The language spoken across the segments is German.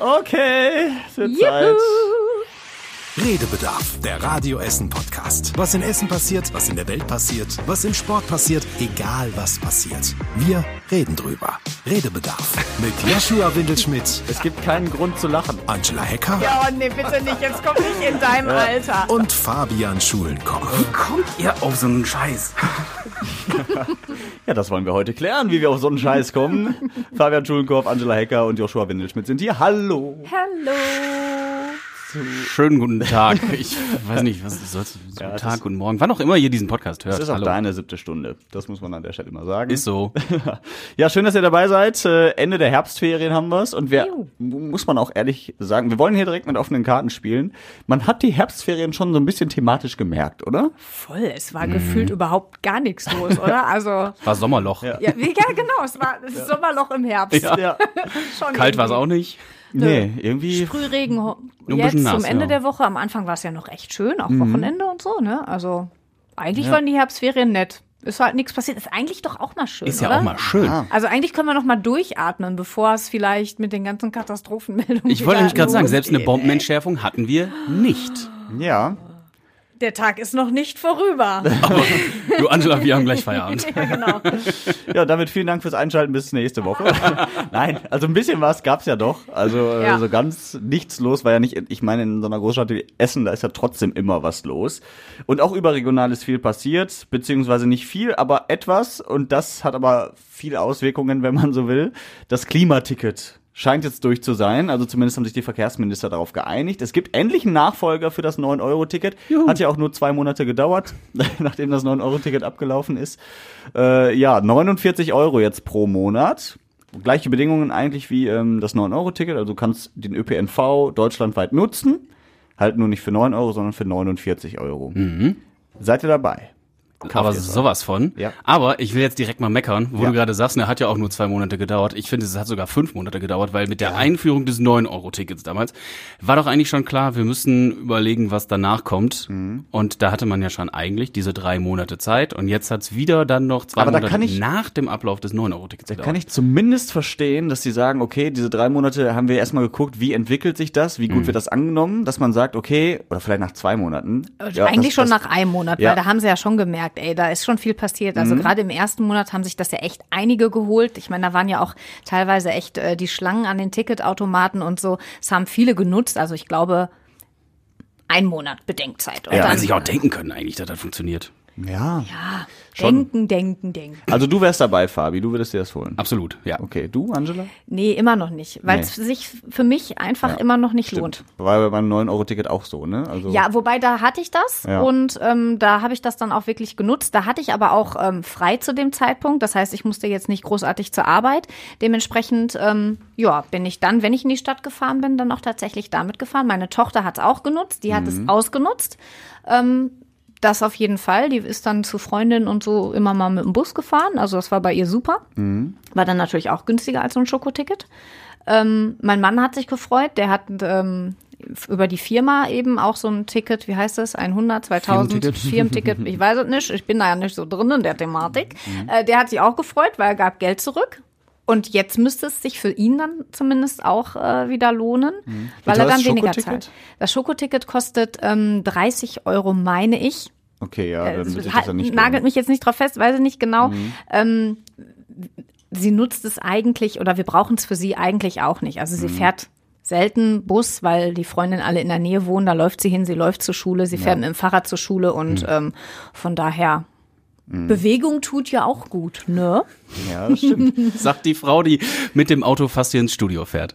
Okay, es wird Zeit. Redebedarf, der Radio Essen Podcast. Was in Essen passiert, was in der Welt passiert, was im Sport passiert, egal was passiert. Wir reden drüber. Redebedarf mit Joshua Windelschmidt, Es gibt keinen Grund zu lachen. Angela Hecker Ja, oh, nee, bitte nicht. Jetzt komm nicht in deinem Alter. und Fabian Schulenkoch. Kommt ihr auf so einen Scheiß? Ja, das wollen wir heute klären, wie wir auf so einen Scheiß kommen. Fabian Schulenkorf, Angela Hecker und Joshua Windelschmidt sind hier. Hallo. Hallo. Schönen guten Tag. Ich weiß nicht, was das? Guten Ja, es Tag, ist- guten Morgen. Wann auch immer ihr diesen Podcast hört. Das ist auch Hallo. deine siebte Stunde. Das muss man an der Stelle mal sagen. Ist so. Ja, schön, dass ihr dabei seid. Äh, Ende der Herbstferien haben wir's und wir Juhu. muss man auch ehrlich sagen, wir wollen hier direkt mit offenen Karten spielen. Man hat die Herbstferien schon so ein bisschen thematisch gemerkt, oder? Voll, es war gefühlt überhaupt gar nichts los, oder? Also, War Sommerloch. ja, wie- ja genau, es war das Sommerloch im Herbst. Ja. Schon Kalt war es auch nicht. Nee, irgendwie ein jetzt nass, zum Ende ja. der Woche. Am Anfang war es ja noch echt schön, auch Mhm. Wochenende und so, ne? Also, eigentlich waren die Herbstferien nett. Ist halt nichts passiert. Ist eigentlich doch auch mal schön, Ist ja oder? auch mal schön. Also eigentlich können wir noch mal durchatmen, bevor es vielleicht mit den ganzen Katastrophenmeldungen Ich wollte nämlich gerade sagen, selbst eine. Bombenentschärfung hatten wir nicht. ja. Der Tag ist noch nicht vorüber. Du, Angela, wir haben gleich Feierabend. ja, genau. Ja, damit vielen Dank fürs Einschalten bis nächste Woche. Nein, also ein bisschen was gab's ja doch. Also äh, Ja. so ganz nichts los war ja nicht. Ich meine, in so einer Großstadt wie Essen, da ist ja trotzdem immer was los. Und auch überregional ist viel passiert, beziehungsweise nicht viel, aber etwas. Und das hat aber viele Auswirkungen, wenn man so will. Das Klimaticket scheint jetzt durch zu sein. Also zumindest haben sich die Verkehrsminister darauf geeinigt. Es gibt endlich einen Nachfolger für das 9-Euro-Ticket. Hat ja auch nur zwei Monate gedauert, nachdem das 9-Euro-Ticket abgelaufen ist. Äh, ja, 49 Euro jetzt pro Monat. Gleiche Bedingungen eigentlich wie ähm, das 9-Euro-Ticket. Also du kannst den ÖPNV deutschlandweit nutzen. Halt nur nicht für 9 Euro, sondern für 49 Euro. Seid ihr dabei? Aber sowas von. Ja. Aber ich will jetzt direkt mal meckern, wo Ja. du gerade sagst, ne, hat ja auch nur zwei Monate gedauert. Ich finde, es hat sogar fünf Monate gedauert, weil mit der Einführung des 9-Euro-Tickets damals war doch eigentlich schon klar, wir müssen überlegen, was danach kommt. Mhm. Und da hatte man ja schon eigentlich diese drei Monate Zeit. Und jetzt hat's wieder dann noch zwei Aber da Monate kann ich- nach dem Ablauf des 9-Euro-Tickets Da gedauert. kann ich zumindest verstehen, dass sie sagen, okay, diese drei Monate haben wir erstmal geguckt, wie entwickelt sich das, wie gut wird das angenommen, dass man sagt, okay, oder vielleicht nach zwei Monaten. ja, Eigentlich das- schon das, nach einem Monat, Ja. weil da haben sie ja schon gemerkt, ey, da ist schon viel passiert. Also Mhm. gerade im ersten Monat haben sich das ja echt einige geholt. Ich meine, da waren ja auch teilweise echt äh, die Schlangen an den Ticketautomaten und so. Es haben viele genutzt. Also ich glaube, ein Monat Bedenkzeit. Und Ja, dann, Hätten sich auch denken können eigentlich, dass das funktioniert. Ja. ja, schon. denken, denken, denken. Also du wärst dabei, Fabi, du würdest dir das holen. Absolut, ja. Okay, du, Angela? Nee, immer noch nicht, weil Nee. es sich für mich einfach immer noch nicht lohnt. War beim 9-Euro-Ticket auch so, ne? Also, Ja, wobei da hatte ich das Ja. und ähm, da habe ich das dann auch wirklich genutzt. Da hatte ich aber auch ähm, frei zu dem Zeitpunkt. Das heißt, ich musste jetzt nicht großartig zur Arbeit. Dementsprechend, ähm, ja, bin ich dann, wenn ich in die Stadt gefahren bin, dann auch tatsächlich damit gefahren. Meine Tochter hat es auch genutzt, die hat es ausgenutzt. Ähm, das auf jeden Fall. Die ist dann zu Freundinnen und so immer mal mit dem Bus gefahren. Also das war bei ihr super. War dann natürlich auch günstiger als so ein Schokoticket. Ähm, mein Mann hat sich gefreut. Der hat ähm, über die Firma eben auch so ein Ticket, wie heißt das? 100, 2000 Firmenticket? Ich weiß es nicht. Ich bin da ja nicht so drin in der Thematik. Äh, der hat sich auch gefreut, weil er gab Geld zurück. Und jetzt müsste es sich für ihn dann zumindest auch äh, wieder lohnen, weil teuer er dann weniger zahlt. Das Schokoticket kostet ähm, 30 Euro, meine ich. Okay, ja, dann Es wird hat- das ja nicht nagelt mich jetzt nicht drauf fest, weiß ich nicht genau. Ähm, sie nutzt es eigentlich oder wir brauchen es für sie eigentlich auch nicht. Also sie fährt selten Bus, weil die Freundinnen alle in der Nähe wohnen. Da läuft sie hin, sie läuft zur Schule, sie fährt mit dem Fahrrad zur Schule und ähm, von daher Bewegung tut ja auch gut, ne? Ja, das stimmt. Sagt die Frau, die mit dem Auto fast hier ins Studio fährt.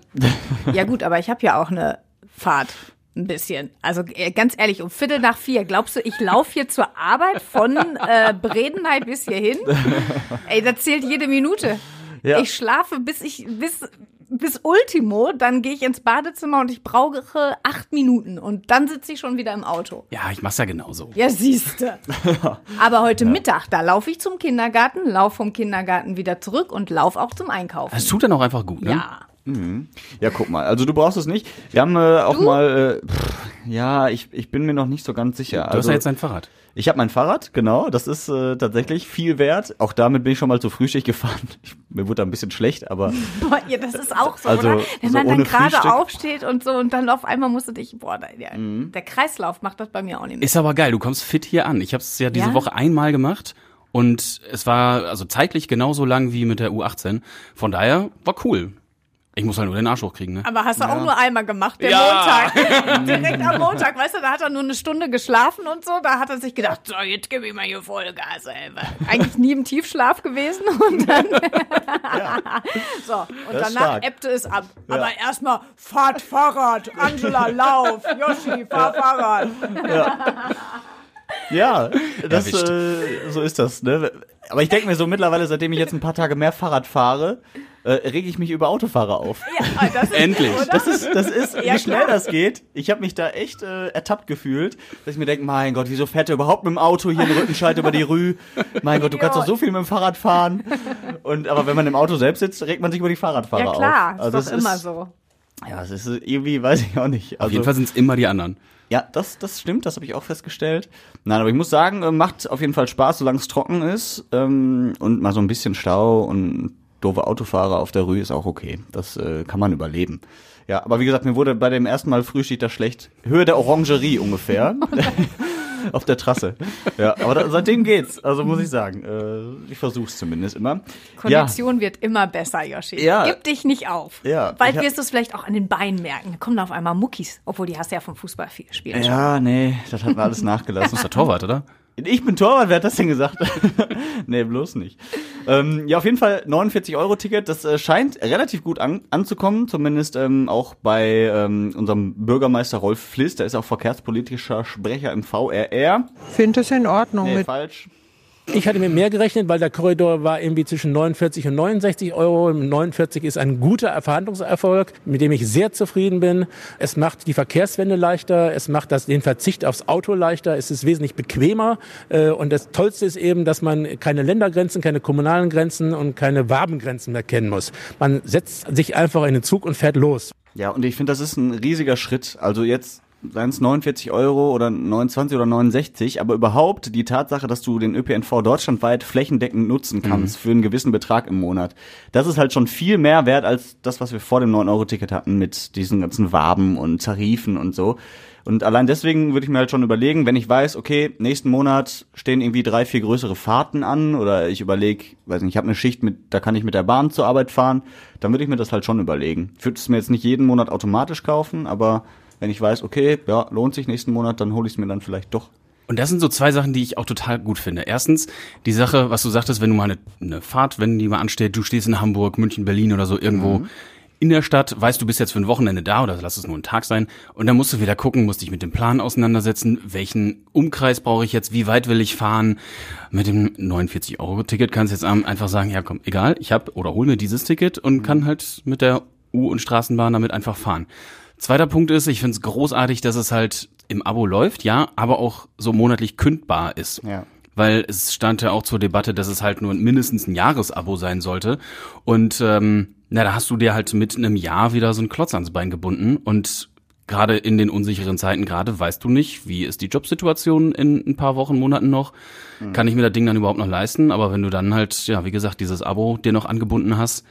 Ja gut, aber ich habe ja auch eine Fahrt. Ein bisschen. Also äh, ganz ehrlich, um Viertel nach vier, glaubst du, ich laufe hier zur Arbeit von äh, Bredeney bis hierhin? Ey, da zählt jede Minute. Ja. Ich schlafe bis ich bis bis Ultimo, dann gehe ich ins Badezimmer und ich brauche acht Minuten und dann sitze ich schon wieder im Auto. Ja, ich mach's ja genauso. Ja, siehste. Aber heute Mittag, da laufe ich zum Kindergarten, laufe vom Kindergarten wieder zurück und laufe auch zum Einkaufen. Es tut dann auch einfach gut, ne? Ja. Ja, guck mal. Also du brauchst es nicht. Wir haben äh, auch Du? mal, äh, pff, Ja, ich, ich bin mir noch nicht so ganz sicher. Du hast ja jetzt ein Fahrrad. Ich habe mein Fahrrad, genau. Das ist äh, tatsächlich viel wert. Auch damit bin ich schon mal zu Frühstück gefahren. Ich, mir wurde da ein bisschen schlecht, aber Boah, ja, das ist auch so, Also, oder? Wenn so man dann gerade Frühstück. aufsteht und so und dann auf einmal musst du dich, boah, der, Mhm. der Kreislauf macht das bei mir auch nicht mehr. Ist aber geil, du kommst fit hier an. Ich habe es ja diese Ja? Woche einmal gemacht und es war also zeitlich genauso lang wie mit der U18. Von daher war cool. Ich muss halt nur den Arsch hochkriegen, ne? Aber hast du auch nur einmal gemacht, der Ja. Montag. Direkt am Montag, weißt du, da hat er nur eine Stunde geschlafen und so. Da hat er sich gedacht, so, jetzt gebe ich mal hier Vollgas, ey. Eigentlich nie im Tiefschlaf gewesen und dann. so, und Das danach ebbte es ab. Aber erstmal, fahrt Fahrrad, Angela, lauf, Yoshi, fahr Fahrrad. ja, das äh, so ist das. Ne? Aber ich denke mir so mittlerweile, seitdem ich jetzt ein paar Tage mehr Fahrrad fahre, äh, rege ich mich über Autofahrer auf. Ja, das ist, Endlich. Oder? Das ist, das ist, Ja, wie schnell klar. das geht. Ich habe mich da echt äh, ertappt gefühlt, dass ich mir denke, mein Gott, wieso fährt er überhaupt mit dem Auto hier einen Rückenschalt über die Rü? Mein Gott, du kannst doch so viel mit dem Fahrrad fahren. Und aber wenn man im Auto selbst sitzt, regt man sich über die Fahrradfahrer ja klar, auf. ist Also doch es immer ist, so. Ja, es ist irgendwie, weiß ich auch nicht. Also, Auf jeden Fall sind es immer die anderen. Ja, das, das stimmt, das habe ich auch festgestellt. Nein, aber ich muss sagen, äh, macht auf jeden Fall Spaß, solange es trocken ist. Ähm, und mal so ein bisschen Stau und doofe Autofahrer auf der Rue ist auch okay. Das äh, kann man überleben. Ja, aber wie gesagt, mir wurde bei dem ersten Mal Frühstück da schlecht. Höhe der Orangerie ungefähr. auf der Trasse. Ja, aber da, seitdem geht's. Also muss ich sagen. Äh, ich versuch's zumindest immer. Ja, Kondition wird immer besser, Yoshi. Ja. Gib dich nicht auf. Ja, Bald wirst du es vielleicht auch an den Beinen merken. Da kommen auf einmal Muckis. Obwohl, die hast du ja vom Fußball viel spielen. ja, nee, das hat mir alles Das nachgelassen. ist der Torwart, oder? Ich bin Torwart, wer hat das denn gesagt? nee, bloß nicht. Ähm, ja, auf jeden Fall 49 Euro Ticket, das äh, scheint relativ gut an, anzukommen, zumindest ähm, auch bei ähm, unserem Bürgermeister Rolf Fliss, der ist auch verkehrspolitischer Sprecher im VRR. finde es in Ordnung. Nee, falsch. Ich hatte mit mehr gerechnet, weil der Korridor war irgendwie zwischen 49 und 69 Euro. 49 ist ein guter Verhandlungserfolg, mit dem ich sehr zufrieden bin. Es macht die Verkehrswende leichter, es macht das, den Verzicht aufs Auto leichter, es ist wesentlich bequemer. Äh, Und das Tollste ist eben, dass man keine Ländergrenzen, keine kommunalen Grenzen und keine Wabengrenzen mehr kennen muss. Man setzt sich einfach in den Zug und fährt los. Ja, und ich finde, das ist ein riesiger Schritt. Also jetzt seien es 49 Euro oder 29 oder 69, aber überhaupt die Tatsache, dass du den ÖPNV deutschlandweit flächendeckend nutzen kannst für einen gewissen Betrag im Monat, das ist halt schon viel mehr wert als das, was wir vor dem 9-Euro-Ticket hatten mit diesen ganzen Waben und Tarifen und so. Und allein deswegen würde ich mir halt schon überlegen, wenn ich weiß, okay, nächsten Monat stehen irgendwie drei, vier größere Fahrten an oder ich überlege, weiß nicht, ich habe eine Schicht mit, da kann ich mit der Bahn zur Arbeit fahren, dann würde ich mir das halt schon überlegen. Ich würde es mir jetzt nicht jeden Monat automatisch kaufen, aber wenn ich weiß, okay, ja, lohnt sich nächsten Monat, dann hole ich es mir dann vielleicht doch. Und das sind so zwei Sachen, die ich auch total gut finde. Erstens, die Sache, was du sagtest, wenn du mal eine, eine Fahrt, wenn die mal ansteht, du stehst in Hamburg, München, Berlin oder so irgendwo in der Stadt, weißt du bist jetzt für ein Wochenende da oder lass es nur ein Tag sein und dann musst du wieder gucken, musst dich mit dem Plan auseinandersetzen, welchen Umkreis brauche ich jetzt, wie weit will ich fahren. Mit dem 49-Euro-Ticket kannst du jetzt einfach sagen, ja komm, egal, ich habe oder hol mir dieses Ticket und kann halt mit der U- und Straßenbahn damit einfach fahren. Zweiter Punkt ist, ich finde es großartig, dass es halt im Abo läuft, ja, aber auch so monatlich kündbar ist. Ja. Weil es stand ja auch zur Debatte, dass es halt nur mindestens ein Jahresabo sein sollte. Und ähm, na, da hast du dir halt mit einem Jahr wieder so einen Klotz ans Bein gebunden. Und gerade in den unsicheren Zeiten gerade weißt du nicht, wie ist die Jobsituation in ein paar Wochen, Monaten noch. Kann ich mir das Ding dann überhaupt noch leisten? Aber wenn du dann halt, ja, wie gesagt, dieses Abo dir noch angebunden hast,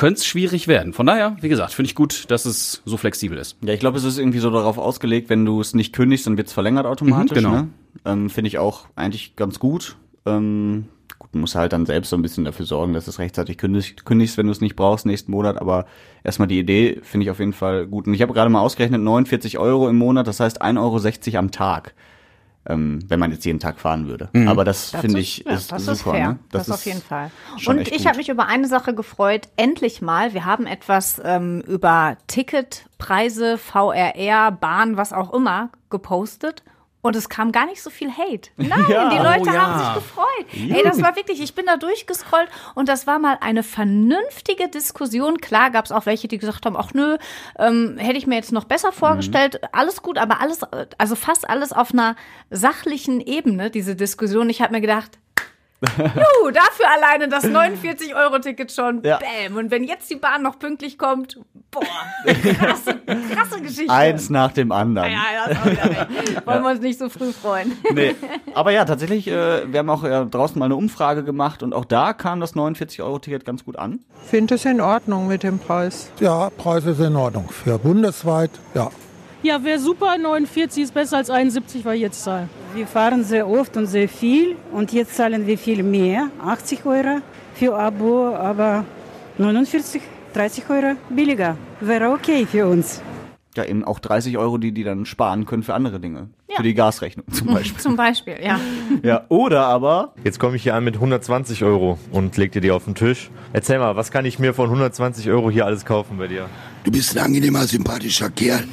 könnte es schwierig werden. Von daher, wie gesagt, finde ich gut, dass es so flexibel ist. Ja, ich glaube, es ist irgendwie so darauf ausgelegt, wenn du es nicht kündigst, dann wird es verlängert automatisch. Mhm, genau. Ne? Ähm, Finde ich auch eigentlich ganz gut. Ähm, gut, du musst halt dann selbst so ein bisschen dafür sorgen, dass du es rechtzeitig kündigst, kündigst wenn du es nicht brauchst nächsten Monat. Aber erstmal die Idee finde ich auf jeden Fall gut. Und ich habe gerade mal ausgerechnet, 49 Euro im Monat, das heißt 1,60 Euro am Tag. Ähm, wenn man jetzt jeden Tag fahren würde. Aber das, Das finde ist- ich ja, ist das super. ist fair. Ne? Das, auf jeden Fall. schon Und ich habe mich über eine Sache gefreut. Endlich mal. Wir haben etwas ähm, über Ticketpreise, VRR, Bahn, was auch immer gepostet. Und es kam gar nicht so viel Hate. Nein, Ja. die Leute Oh, ja. haben sich gefreut. Ey, das war wirklich, ich bin da durchgescrollt und das war mal eine vernünftige Diskussion. Klar gab es auch welche, die gesagt haben, ach nö, ähm, hätte ich mir jetzt noch besser vorgestellt. Alles gut, aber alles, also fast alles auf einer sachlichen Ebene, diese Diskussion. Ich habe mir gedacht, Juhu, dafür alleine das 49-Euro-Ticket schon. Ja. Bäm. Und wenn jetzt die Bahn noch pünktlich kommt, boah, krasse, krasse Ja, Geschichte. Eins nach dem anderen. Ja, das wieder recht. Wollen wir uns nicht so früh freuen. Nee. Aber ja, tatsächlich, äh, wir haben auch äh, draußen mal eine Umfrage gemacht und auch da kam das 49-Euro-Ticket ganz gut an. finde es in Ordnung mit dem Preis. Ja, Preis ist in Ordnung. Für bundesweit, ja. Ja, wäre super. 49 ist besser als 71, weil ich jetzt zahle. Wir fahren sehr oft und sehr viel und jetzt zahlen wir viel mehr, 80 Euro für Abo, aber 49, 30 Euro billiger. Wäre okay für uns. Ja, eben auch 30 Euro, die die dann sparen können für andere Dinge. Für die Gasrechnung zum Beispiel. Zum Beispiel, ja. ja, oder aber, Jetzt komme ich hier an mit 120 Euro und leg dir die auf den Tisch. Erzähl mal, was kann ich mir von 120 Euro hier alles kaufen bei dir? Du bist ein angenehmer, sympathischer Kerl.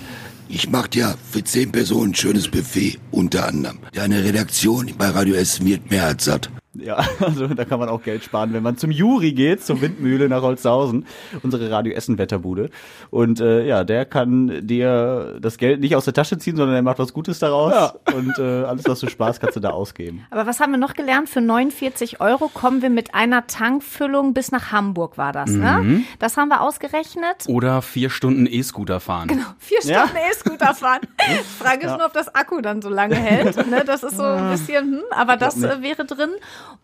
Ich mach dir für zehn Personen ein schönes Buffet, unter anderem. Deine Redaktion bei Radio Essen wird mehr als satt. Ja, also da kann man auch Geld sparen, wenn man zum Juri geht, zur Windmühle nach Holzhausen, unsere Radio Essen Wetterbude. Und äh, ja, der kann dir das Geld nicht aus der Tasche ziehen, sondern er macht was Gutes daraus. Und äh, alles, was du sparst, kannst du da ausgeben. Aber was haben wir noch gelernt? Für 49 Euro kommen wir mit einer Tankfüllung bis nach Hamburg, war das, ne? Das haben wir ausgerechnet. Oder vier Stunden E-Scooter fahren. Genau, vier Ja. Stunden E-Scooter fahren. Frage ist nur, ob das Akku dann so lange hält. Ne? Das ist so ein bisschen, hm, aber das äh, wäre drin.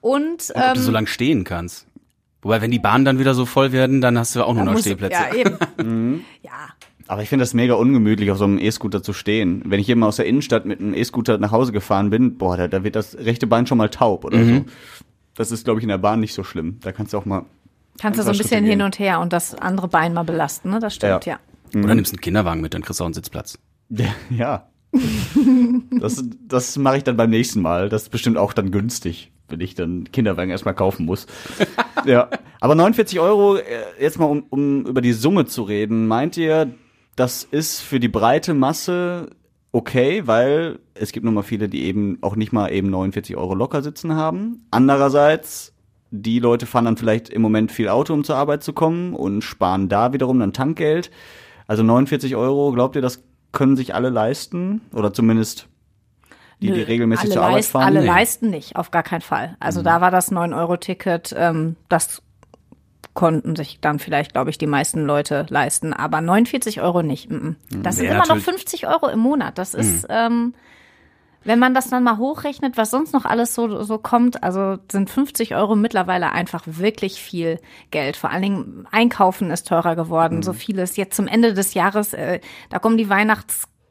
Und, Und ob du so ähm, lange stehen kannst. Wobei, wenn die Bahnen dann wieder so voll werden, dann hast du auch nur noch du- Stehplätze. Ja, eben. ja. Aber ich finde das mega ungemütlich, auf so einem E-Scooter zu stehen. Wenn ich hier mal aus der Innenstadt mit einem E-Scooter nach Hause gefahren bin, boah, da, da wird das rechte Bein schon mal taub oder so. Das ist, glaube ich, in der Bahn nicht so schlimm. Da kannst du auch mal. Kannst du so ein bisschen Schritte hin und her und das andere Bein mal belasten, ne? Das stimmt, ja. Ja. Oder nimmst einen Kinderwagen mit, dann kriegst du auch einen Sitzplatz. Ja. Das, das mache ich dann beim nächsten Mal. Das ist bestimmt auch dann günstig, wenn ich dann Kinderwagen erstmal kaufen muss. ja. Aber 49 Euro, äh, jetzt mal um, um über die Summe zu reden, meint ihr, das ist für die breite Masse okay, weil es gibt nun mal viele, die eben auch nicht mal eben 49 Euro locker sitzen haben. Andererseits, die Leute fahren dann vielleicht im Moment viel Auto, um zur Arbeit zu kommen und sparen da wiederum dann Tankgeld. Also 49 Euro, glaubt ihr, das können sich alle leisten? Oder zumindest die, die regelmäßig alle zur Arbeit fahren? Alle Nee. leisten nicht, auf gar keinen Fall. Also da war das 9-Euro-Ticket, ähm, das konnten sich dann vielleicht, glaube ich, die meisten Leute leisten. Aber 49 Euro nicht. mm, mm. Das sind Wäre immer noch natürlich- 50 Euro im Monat. Das ist, ähm, wenn man das dann mal hochrechnet, was sonst noch alles so, so kommt, also sind 50 Euro mittlerweile einfach wirklich viel Geld. Vor allen Dingen Einkaufen ist teurer geworden, so vieles. Jetzt zum Ende des Jahres, äh, da kommen die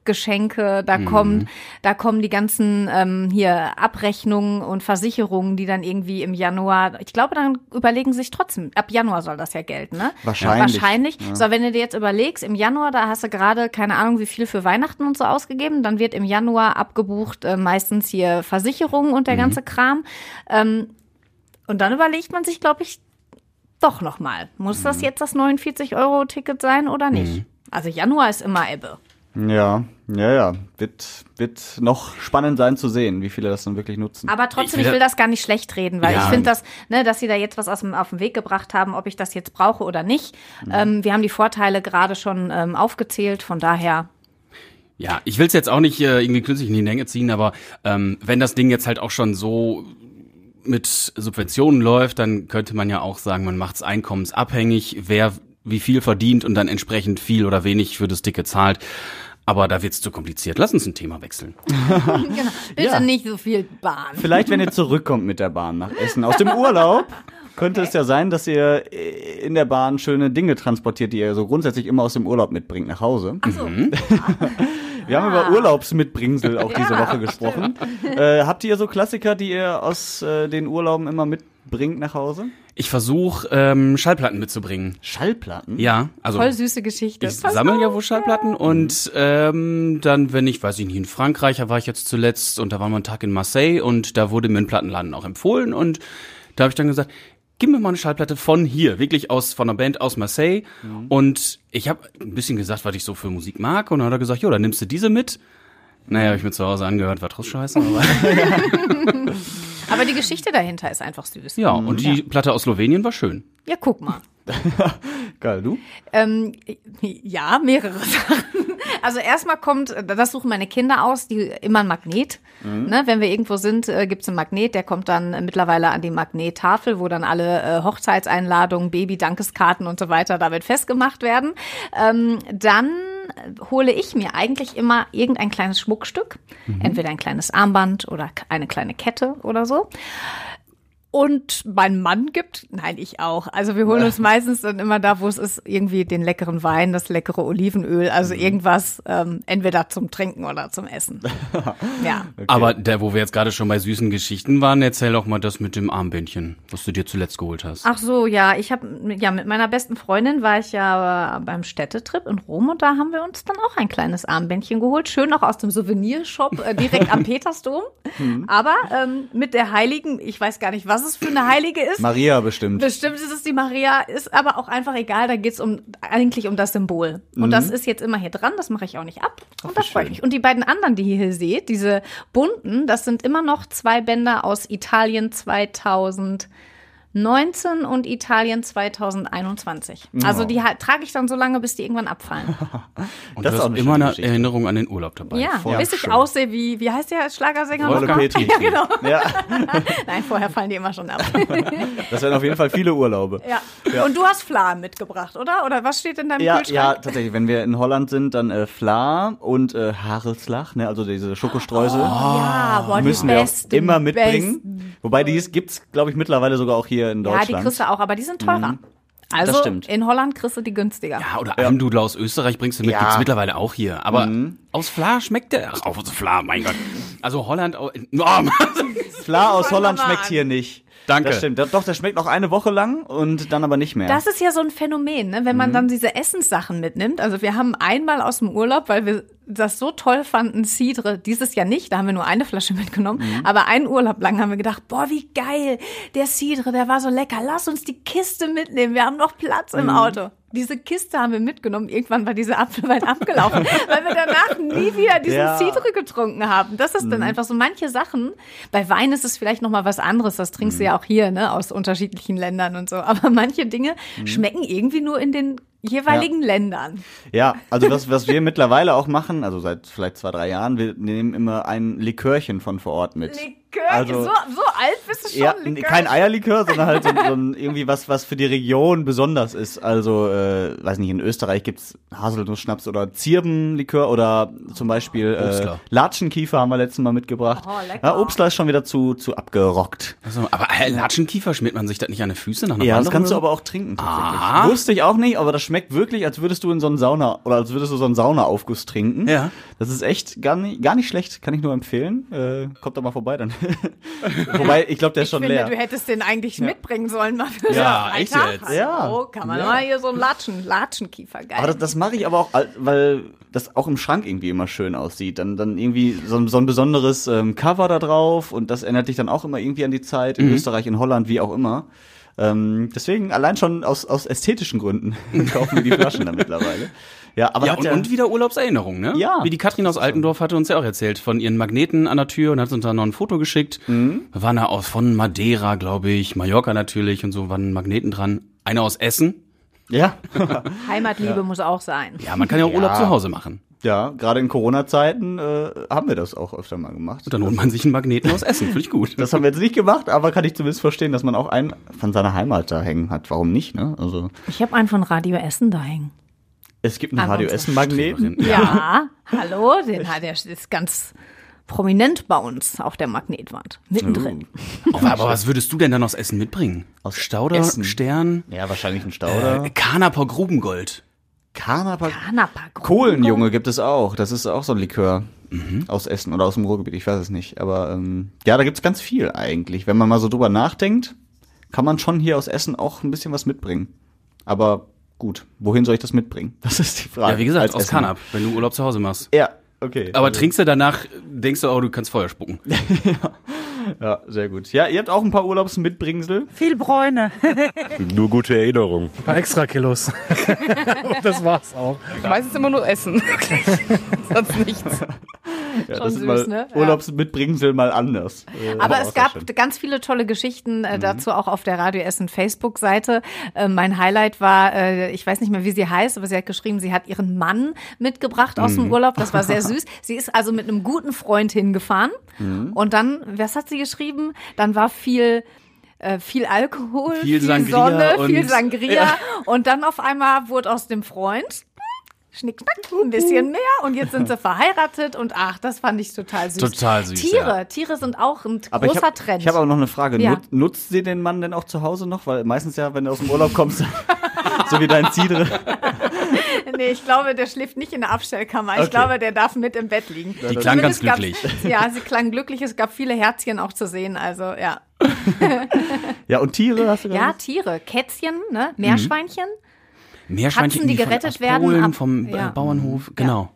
Weihnachtsgeschenke, da kommen, da kommen die ganzen ähm, hier Abrechnungen und Versicherungen, die dann irgendwie im Januar, ich glaube, dann überlegen sich trotzdem, ab Januar soll das ja gelten, ne? Wahrscheinlich. Wahrscheinlich. So, wenn du dir jetzt überlegst, im Januar, da hast du gerade keine Ahnung, wie viel für Weihnachten und so ausgegeben, dann wird im Januar abgebucht äh, meistens hier Versicherungen und der ganze Kram. Ähm, und dann überlegt man sich, glaube ich, doch nochmal, muss das jetzt das 49-Euro-Ticket sein oder nicht? Also Januar ist immer Ebbe. Ja, ja, ja. Wird, wird noch spannend sein zu sehen, wie viele das dann wirklich nutzen. Aber trotzdem, Ich ich will will, das gar nicht schlecht reden, weil Ja. ich finde das, ne, dass sie da jetzt was aus dem, auf den Weg gebracht haben, ob ich das jetzt brauche oder nicht. Ähm, wir haben die Vorteile gerade schon ähm, aufgezählt, von daher Ja, ich will es jetzt auch nicht äh, irgendwie künstlich in die Länge ziehen, aber ähm, wenn das Ding jetzt halt auch schon so mit Subventionen läuft, dann könnte man ja auch sagen, man macht es einkommensabhängig, wer wie viel verdient und dann entsprechend viel oder wenig für das Ticket zahlt. Aber da wird's zu kompliziert. Lass uns ein Thema wechseln. bitte Ja. nicht so viel Bahn. Vielleicht, wenn ihr zurückkommt mit der Bahn nach Essen aus dem Urlaub, könnte es ja sein, dass ihr äh, in der Bahn schöne Dinge transportiert, die ihr so grundsätzlich immer aus dem Urlaub mitbringt nach Hause. Ach so. Wir haben über Urlaubsmitbringsel auch diese Ja, Woche gesprochen. Äh, habt ihr so Klassiker, die ihr aus äh, den Urlauben immer mitbringt nach Hause? Ich versuche ähm, Schallplatten mitzubringen. Schallplatten? Ja, also Voll süße Geschichte. ich sammle ja wohl Schallplatten und ähm, dann, wenn ich, weiß ich nicht, in Frankreich, da war ich jetzt zuletzt und da waren wir einen Tag in Marseille und da wurde mir ein Plattenladen auch empfohlen und da habe ich dann gesagt, gib mir mal eine Schallplatte von hier, wirklich aus von einer Band aus Marseille. Und ich habe ein bisschen gesagt, was ich so für Musik mag. Und dann hat er gesagt, jo, dann nimmst du diese mit. Naja, habe ich mir zu Hause angehört, war trotzdem scheiße, aber Aber die Geschichte dahinter ist einfach süß. ja, und die Platte aus Slowenien war schön. Ja, guck mal. Geil, du? Ähm, ja, mehrere Sachen. Also erstmal kommt, das suchen meine Kinder aus, die immer ein Magnet. Ne, wenn wir irgendwo sind, äh, gibt's einen Magnet, der kommt dann mittlerweile an die Magnettafel, wo dann alle äh, Hochzeitseinladungen, Baby-Dankeskarten und so weiter damit festgemacht werden. Ähm, dann hole ich mir eigentlich immer irgendein kleines Schmuckstück, entweder ein kleines Armband oder eine kleine Kette oder so. Und mein Mann gibt, nein, ich auch. Also wir holen uns meistens dann immer da, wo es ist, irgendwie den leckeren Wein, das leckere Olivenöl, also irgendwas, ähm, entweder zum Trinken oder zum Essen. ja. Aber der, wo wir jetzt gerade schon bei süßen Geschichten waren, erzähl doch mal das mit dem Armbändchen, was du dir zuletzt geholt hast. Ach so, ja, ich habe ja mit meiner besten Freundin war ich ja beim Städtetrip in Rom und da haben wir uns dann auch ein kleines Armbändchen geholt, schön auch aus dem Souvenirshop äh, direkt am Petersdom, aber ähm, mit der Heiligen, ich weiß gar nicht, was es für eine Heilige ist. Maria bestimmt. Bestimmt ist es die Maria, ist aber auch einfach egal, da geht's um eigentlich um das Symbol. Und das ist jetzt immer hier dran, das mache ich auch nicht ab. Und das freut mich. Und die beiden anderen, die ihr hier seht, diese bunten, das sind immer noch zwei Bänder aus Italien 2019 und Italien 2021. Also die trage ich dann so lange, bis die irgendwann abfallen. Und das ist auch immer eine Geschichte. Erinnerung an den Urlaub dabei. Ja, voll bis ich aussehe wie, wie heißt der Schlagersänger noch? Petri. Ja, genau. Ja, Nein, vorher fallen die immer schon ab. das wären auf jeden Fall viele Urlaube. ja. Und du hast Fladen mitgebracht, oder? Oder was steht in deinem Ja, Kühlschrank? ja, tatsächlich. Wenn wir in Holland sind, dann äh, Fla und äh, Haarelslach, ne, also diese Schokostreusel. ja, boah, die müssen wir auch besten, immer mitbringen. besten. Wobei die gibt's, glaube ich, mittlerweile sogar auch hier in Ja, Deutschland. die kriegst du auch, aber die sind teurer. Also Das stimmt. in Holland kriegst du die günstiger. Ja, oder Almdudel aus Österreich bringst du mit, Ja. gibt's mittlerweile auch hier. Aber Mhm. aus Fla schmeckt der. Ach, aus Fla, mein Gott. Also Holland, au- oh, Fla aus Holland schmeckt hier nicht. Danke. Das stimmt. Doch, der schmeckt noch eine Woche lang und dann aber nicht mehr. Das ist ja so ein Phänomen, ne? wenn man Mhm. dann diese Essenssachen mitnimmt. Also wir haben einmal aus dem Urlaub, weil wir das so toll fanden, Cidre, dieses Jahr nicht, da haben wir nur eine Flasche mitgenommen, Mhm. aber einen Urlaub lang haben wir gedacht, boah, wie geil, der Cidre, der war so lecker, lass uns die Kiste mitnehmen, wir haben noch Platz Mhm. im Auto. Diese Kiste haben wir mitgenommen. Irgendwann war diese Apfelwein abgelaufen, weil wir danach nie wieder diesen Ja. Mhm. Cidre getrunken haben. Das ist dann einfach so manche Sachen. Bei Wein ist es vielleicht noch mal was anderes. Das trinkst Mhm. du ja auch hier, ne, aus unterschiedlichen Ländern und so. Aber manche Dinge Mhm. schmecken irgendwie nur in den jeweiligen Ländern. Ja, also was, was wir mittlerweile auch machen, also seit vielleicht zwei, drei Jahren, wir nehmen immer ein Likörchen von vor Ort mit. Likör, Also- so, so alt bist du schon. Ja, Likör. kein Eierlikör, sondern halt so, so ein, irgendwie was, was für die Region besonders ist. Also, äh, weiß nicht, in Österreich gibt's Haselnussschnaps oder Zirbenlikör oder zum Beispiel äh. Latschenkiefer haben wir letztes Mal mitgebracht. Oh, lecker. ja, Obstler ist schon wieder zu, zu abgerockt. Also, aber äh, Latschenkiefer schmiert man sich das nicht an die Füße nach einer Ja, das kannst du aber auch trinken tatsächlich. Aha. Wusste ich auch nicht, aber das schmeckt wirklich, als würdest du in so einen Sauna oder als würdest du so einen Saunaaufguss trinken. Ja. Das ist echt gar nicht, gar nicht schlecht, kann ich nur empfehlen. Äh, kommt doch mal vorbei dann. Wobei, ich glaube, der ist Ich schon finde, leer. du hättest den eigentlich mitbringen sollen mal für Ja, einen echt jetzt? Ja. Hallo, kann man Ja. mal hier so einen Latschen, Latschenkiefer, geil. Aber das, das mache ich aber auch, weil das auch im Schrank irgendwie immer schön aussieht. Dann, dann irgendwie so, ein- so ein besonderes ähm, Cover da drauf und das erinnert dich dann auch immer irgendwie an die Zeit in Österreich, in Holland, wie auch immer. Ähm, deswegen allein schon aus, aus ästhetischen Gründen kaufen wir die Flaschen dann mittlerweile. Ja, aber Ja, und, und wieder Urlaubserinnerung, ne? Ja. Wie die Katrin aus Altendorf hatte uns ja auch erzählt von ihren Magneten an der Tür und hat uns dann noch ein Foto geschickt. Mhm. Wir waren da aus von Madeira, glaube ich, Mallorca natürlich und so waren Magneten dran. Einer aus Essen. ja. Heimatliebe muss auch sein. Ja, man kann ja auch Urlaub zu Hause machen. ja, gerade in Corona-Zeiten äh, haben wir das auch öfter mal gemacht. Und dann holt man sich einen Magneten aus Essen. Finde ich gut. Das haben wir jetzt nicht gemacht, aber kann ich zumindest verstehen, dass man auch einen von seiner Heimat da hängen hat. Warum nicht, ne? Also, Ich habe einen von Radio Essen da hängen. Es gibt einen unserer Essen-Magneten. Ja, hallo, den hat der ist ganz prominent bei uns auf der Magnetwand. Mittendrin. Aber, aber was würdest du denn dann aus Essen mitbringen? Aus Stauder, Essen? Stern, Ja, wahrscheinlich ein Stauder. äh, Kanaper Grubengold. Kanapa Kanapa. Kohlenjunge gibt es auch. Das ist auch so ein Likör aus Essen oder aus dem Ruhrgebiet, ich weiß es nicht. Aber ähm, ja, da gibt's ganz viel eigentlich. Wenn man mal so drüber nachdenkt, kann man schon hier aus Essen auch ein bisschen was mitbringen. Aber gut, wohin soll ich das mitbringen? Das ist die Frage. Ja, wie gesagt, Als aus. Kanap, wenn du Urlaub zu Hause machst. Ja, okay. Aber trinkst du danach, denkst du, oh, du kannst Feuer spucken. ja, sehr gut. Ja, ihr habt auch ein paar Urlaubsmitbringsel. Viel Bräune. Nur gute Erinnerungen. Ein paar extra Kilos. Und das war's auch. Meistens immer nur Essen. Sonst nichts. Ja, Schon das ist süß, mal ne? Ja. Urlaubsmitbringsel mal anders. Äh, Aber es gab ganz viele tolle Geschichten Mhm. äh, dazu auch auf der Radio Essen Facebook-Seite. Äh, mein Highlight war, äh, ich weiß nicht mehr, wie sie heißt, aber sie hat geschrieben, sie hat ihren Mann mitgebracht aus Mhm. dem Urlaub. Das war sehr süß. Sie ist also mit einem guten Freund hingefahren. Mhm. Und dann, was hat sie geschrieben? Dann war viel äh, viel Alkohol, Viel viel, Sangria Sonne, viel und- Sangria Ja. und dann auf einmal wurde aus dem Freund schnick, schnack, ein bisschen mehr und jetzt sind sie verheiratet und ach, das fand ich total süß. Total süß, Tiere, ja. Tiere sind auch ein Aber ich großer habe Trend. hab aber noch eine Frage. Ja. Nut, nutzt sie den Mann denn auch zu Hause noch? Weil meistens ja, wenn du aus dem Urlaub kommst, so wie dein Zidre. nee, ich glaube, der schläft nicht in der Abstellkammer. Okay. Ich glaube, der darf mit im Bett liegen. Die klang ganz glücklich. Ja, sie klang glücklich. Es gab viele Herzchen auch zu sehen. Also, ja. Ja, und Tiere hast du Ja, gesagt? Tiere. Kätzchen, ne? Meerschweinchen. Meerschweinchen Katzen, die von- gerettet aus werden, Polen, ab- vom ja. äh, Bauernhof, genau.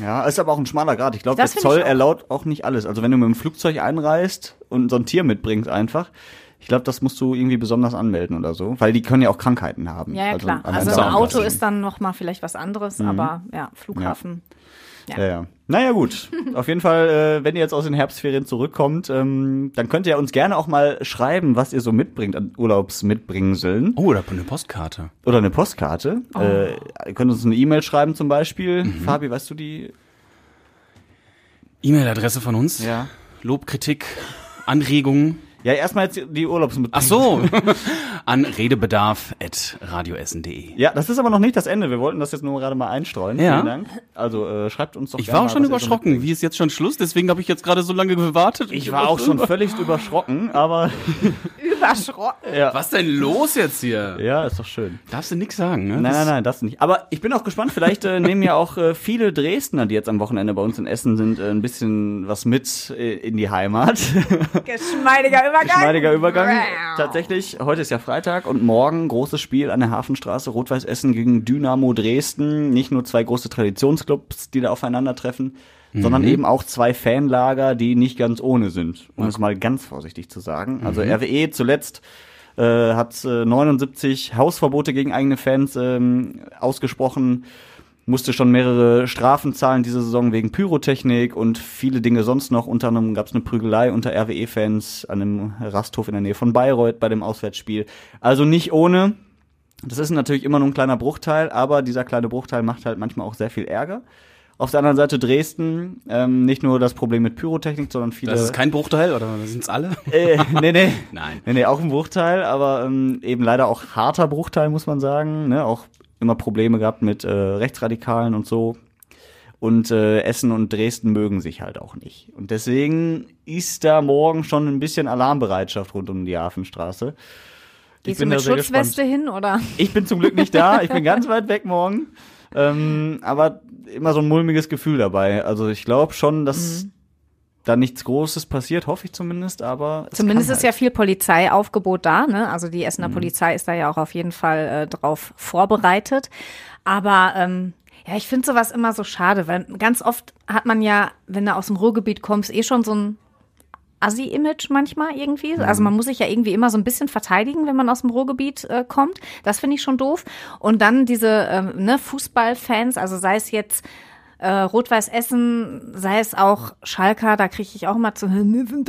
Ja, ist aber auch ein schmaler Grad. Ich glaube, der Zoll auch. erlaubt auch nicht alles. Also wenn du mit dem Flugzeug einreist und so ein Tier mitbringst einfach, ich glaube, das musst du irgendwie besonders anmelden oder so, weil die können ja auch Krankheiten haben. Ja, ja, klar. an Also ein Auto ist dann noch mal vielleicht was anderes, aber ja, Flughafen. Ja, ja. Naja, gut. Auf jeden Fall, äh, wenn ihr jetzt aus den Herbstferien zurückkommt, ähm, dann könnt ihr uns gerne auch mal schreiben, was ihr so mitbringt an Urlaubsmitbringseln. Oh, oder eine Postkarte. Oder eine Postkarte. Oh. Äh, ihr könnt uns eine E-Mail schreiben zum Beispiel. Mhm. Fabi, weißt du die? E-Mail-Adresse von uns. Ja. Lob, Kritik, Anregungen. Ja, erstmal jetzt die Urlaubsmitbringseln. Ach so. An redebedarf.radioessen.de. Ja, das ist aber noch nicht das Ende. Wir wollten das jetzt nur gerade mal einstreuen. Ja. Vielen Dank. Also äh, schreibt uns doch Ich war auch mal, schon was ihr so überschrocken. Wie ist jetzt schon Schluss? Deswegen habe ich jetzt gerade so lange gewartet. Ich war auch schon völlig überschrocken, aber Überschrocken. ja. Was denn los jetzt hier? Ja, ist doch schön. Darfst du nix sagen, ne? Nein, nein, nein, das nicht. Aber ich bin auch gespannt, vielleicht äh, nehmen ja auch äh, viele Dresdner, die jetzt am Wochenende bei uns in Essen sind, äh, ein bisschen was mit äh, in die Heimat. Geschmeidiger Übergang. Geschmeidiger Übergang. Tatsächlich, heute ist ja Freitag und morgen großes Spiel an der Hafenstraße, Rot-Weiß Essen gegen Dynamo Dresden. Nicht nur zwei große Traditionsclubs, die da aufeinandertreffen, sondern eben auch zwei Fanlager, die nicht ganz ohne sind, um es mal ganz vorsichtig zu sagen. Also RWE zuletzt äh, hat äh, 79 Hausverbote gegen eigene Fans ähm, ausgesprochen, musste schon mehrere Strafen zahlen diese Saison wegen Pyrotechnik und viele Dinge sonst noch. Unter anderem gab es eine Prügelei unter RWE-Fans an einem Rasthof in der Nähe von Bayreuth bei dem Auswärtsspiel. Also nicht ohne. Das ist natürlich immer nur ein kleiner Bruchteil, aber dieser kleine Bruchteil macht halt manchmal auch sehr viel Ärger. Auf der anderen Seite Dresden, ähm, nicht nur das Problem mit Pyrotechnik, sondern viele. Das ist kein Bruchteil, oder sind's alle? äh, nee, nee. Nein. Nee, nee, auch ein Bruchteil, aber ähm, eben leider auch harter Bruchteil, muss man sagen. Ne? Auch immer Probleme gehabt mit äh, Rechtsradikalen und so. Und äh, Essen und Dresden mögen sich halt auch nicht. Und deswegen ist da morgen schon ein bisschen Alarmbereitschaft rund um die Hafenstraße. Ich Gehst du mit Schutzweste hin oder? Ich bin zum Glück nicht da. Ich bin ganz weit weg morgen. Ähm, aber immer so ein mulmiges Gefühl dabei. Also ich glaube schon, dass Mhm. Da nichts Großes passiert, hoffe ich zumindest, aber es Zumindest kann ist ja halt. viel Polizeiaufgebot da, ne? Also die Mhm. Essener Polizei ist da ja auch auf jeden Fall äh, drauf vorbereitet. Aber ähm, ja, ich finde sowas immer so schade, weil ganz oft hat man ja, wenn du aus dem Ruhrgebiet kommst, eh schon so ein Assi-Image manchmal irgendwie. Also man muss sich ja irgendwie immer so ein bisschen verteidigen, wenn man aus dem Ruhrgebiet äh, kommt. Das finde ich schon doof. Und dann diese ähm, ne, Fußballfans, also sei es jetzt äh, Rot-Weiß Essen, sei es auch Schalker, da kriege ich auch immer zu hören,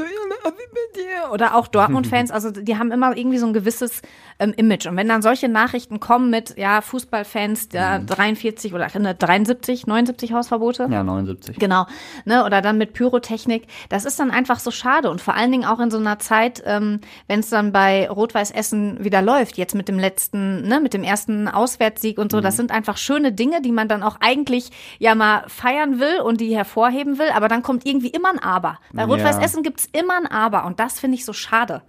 oder auch Dortmund-Fans, also die haben immer irgendwie so ein gewisses ähm, Image. Und wenn dann solche Nachrichten kommen mit, ja, Fußballfans, der 43 oder ne, 73, 79 Hausverbote, Ja, 79. Genau, ne, oder dann mit Pyrotechnik. Das ist dann einfach so schade und vor allen Dingen auch in so einer Zeit, ähm, wenn es dann bei Rot-Weiß Essen wieder läuft, jetzt mit dem letzten, ne, mit dem ersten Auswärtssieg und so. Das sind einfach schöne Dinge, die man dann auch eigentlich ja mal feiern will und die hervorheben will, aber dann kommt irgendwie immer ein Aber. Bei Rot-Weiß. Essen gibt's immer ein Aber und das finde ich so schade,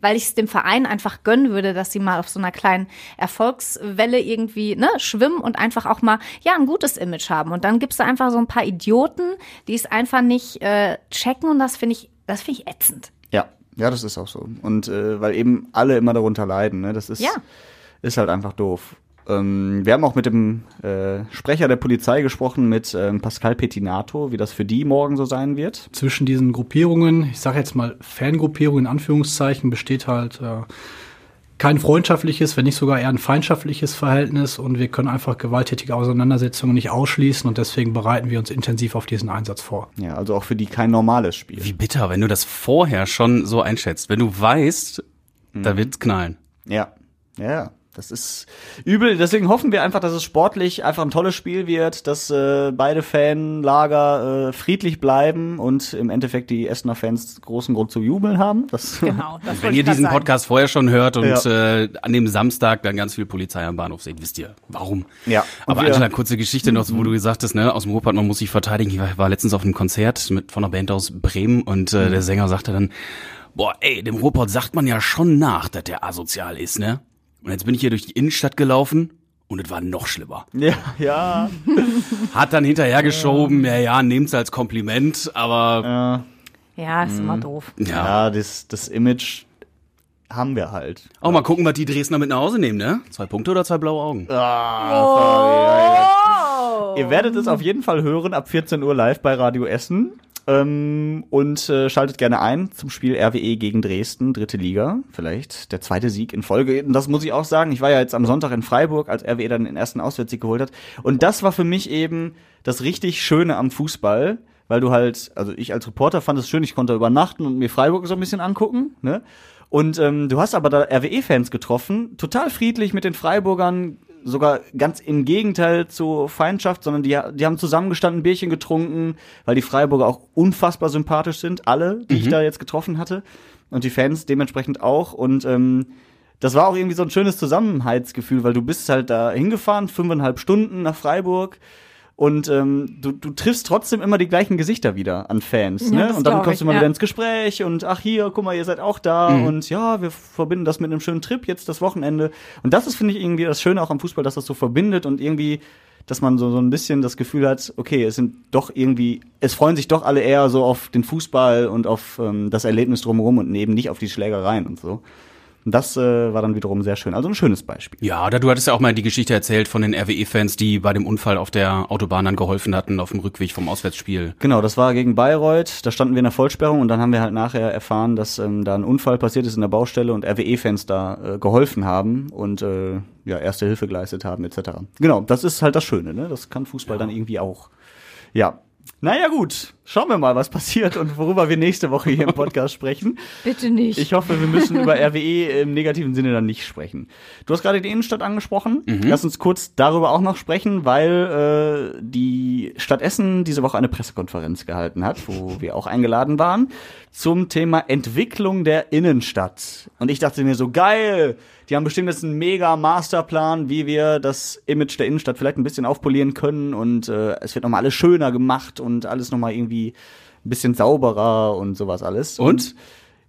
weil ich es dem Verein einfach gönnen würde, dass sie mal auf so einer kleinen Erfolgswelle irgendwie ne, schwimmen und einfach auch mal ja ein gutes Image haben. Und dann gibt's da einfach so ein paar Idioten, die es einfach nicht äh, checken und das finde ich, das finde ich ätzend. Ja, ja, das ist auch so. Und äh, weil eben alle immer darunter leiden, ne? Das ist, Ja. ist halt einfach doof. Ähm, wir haben auch mit dem äh, Sprecher der Polizei gesprochen, mit ähm, Pascal Pettinato, wie das für die morgen so sein wird. zwischen diesen Gruppierungen, ich sage jetzt mal Fangruppierungen in Anführungszeichen, besteht halt äh, kein freundschaftliches, wenn nicht sogar eher ein feindschaftliches Verhältnis und wir können einfach gewalttätige Auseinandersetzungen nicht ausschließen und deswegen bereiten wir uns intensiv auf diesen Einsatz vor. Ja, also auch für die kein normales Spiel. Wie bitter, wenn du das vorher schon so einschätzt. Wenn du weißt, Mhm. da wird's knallen. Ja, ja. Das ist übel. Deswegen hoffen wir einfach, dass es sportlich einfach ein tolles Spiel wird, dass äh, beide Fanlager äh, friedlich bleiben und im Endeffekt die Essener Fans großen Grund zu jubeln haben. Das Genau, das Wenn ihr diesen sagen. Podcast vorher schon hört und Ja. äh, an dem Samstag dann ganz viel Polizei am Bahnhof seht, wisst ihr, warum. Ja. Und Aber wir- Angela, kurze Geschichte noch, wo du gesagt hast, ne, aus dem Ruhrpott, man muss sich verteidigen. Ich war, war letztens auf einem Konzert mit von einer Band aus Bremen und äh, der Sänger sagte dann, boah, ey, dem Ruhrpott sagt man ja schon nach, dass der asozial ist, ne? Und jetzt bin ich hier durch die Innenstadt gelaufen und es war noch schlimmer. Ja, ja. Hat dann hinterhergeschoben, ja, ja, nehmt's als Kompliment, aber Ja, ist immer doof. Ja, das, das Image haben wir halt. auch mal gucken, was die Dresdner mit nach Hause nehmen, ne? Zwei Punkte oder zwei blaue Augen? Ihr werdet es auf jeden Fall hören ab 14 Uhr live bei Radio Essen. Ähm, und äh, schaltet gerne ein zum Spiel RWE gegen Dresden, dritte Liga. Vielleicht der zweite Sieg in Folge. Und das muss ich auch sagen. Ich war ja jetzt am Sonntag in Freiburg, als RWE dann den ersten Auswärtssieg geholt hat. Und das war für mich eben das richtig Schöne am Fußball. Weil du halt, also ich als Reporter fand es schön, ich konnte übernachten und mir Freiburg so ein bisschen angucken, ne? Und ähm, du hast aber da RWE-Fans getroffen, total friedlich mit den Freiburgern, sogar ganz im Gegenteil zur Feindschaft, sondern die, die haben zusammengestanden, Bierchen getrunken, weil die Freiburger auch unfassbar sympathisch sind, alle, die ich da jetzt getroffen hatte. Und die Fans dementsprechend auch. Und ähm, das war auch irgendwie so ein schönes Zusammenhaltsgefühl, weil du bist halt da hingefahren, fünfeinhalb Stunden nach Freiburg. Und ähm, du, du triffst trotzdem immer die gleichen Gesichter wieder an Fans. Ja, ne? Und dann kommst du mal ja. wieder ins Gespräch und ach hier, guck mal, ihr seid auch da und ja, wir verbinden das mit einem schönen Trip jetzt das Wochenende. Und das ist, finde ich, irgendwie das Schöne auch am Fußball, dass das so verbindet und irgendwie, dass man so, so ein bisschen das Gefühl hat, okay, es sind doch irgendwie, es freuen sich doch alle eher so auf den Fußball und auf ähm, das Erlebnis drumherum und eben nicht auf die Schlägereien und so. Und das äh, war dann wiederum sehr schön. Also ein schönes Beispiel. Ja, oder du hattest ja auch mal die Geschichte erzählt von den RWE-Fans, die bei dem Unfall auf der Autobahn dann geholfen hatten auf dem Rückweg vom Auswärtsspiel. Genau, das war gegen Bayreuth. Da standen wir in der Vollsperrung und dann haben wir halt nachher erfahren, dass ähm, da ein Unfall passiert ist in der Baustelle und RWE-Fans da äh, geholfen haben und äh, ja erste Hilfe geleistet haben etc. Genau, das ist halt das Schöne. Ne? Das kann Fußball dann irgendwie auch. Ja. Naja gut, schauen wir mal, was passiert und worüber wir nächste Woche hier im Podcast sprechen. Bitte nicht. Ich hoffe, wir müssen über RWE im negativen Sinne dann nicht sprechen. Du hast gerade die Innenstadt angesprochen. Lass uns kurz darüber auch noch sprechen, weil äh, die Stadt Essen diese Woche eine Pressekonferenz gehalten hat, wo wir auch eingeladen waren, zum Thema Entwicklung der Innenstadt. Und ich dachte mir so, geil, die haben bestimmt jetzt einen mega Masterplan, wie wir das Image der Innenstadt vielleicht ein bisschen aufpolieren können und äh, es wird nochmal alles schöner gemacht und alles nochmal irgendwie ein bisschen sauberer und sowas alles. Und?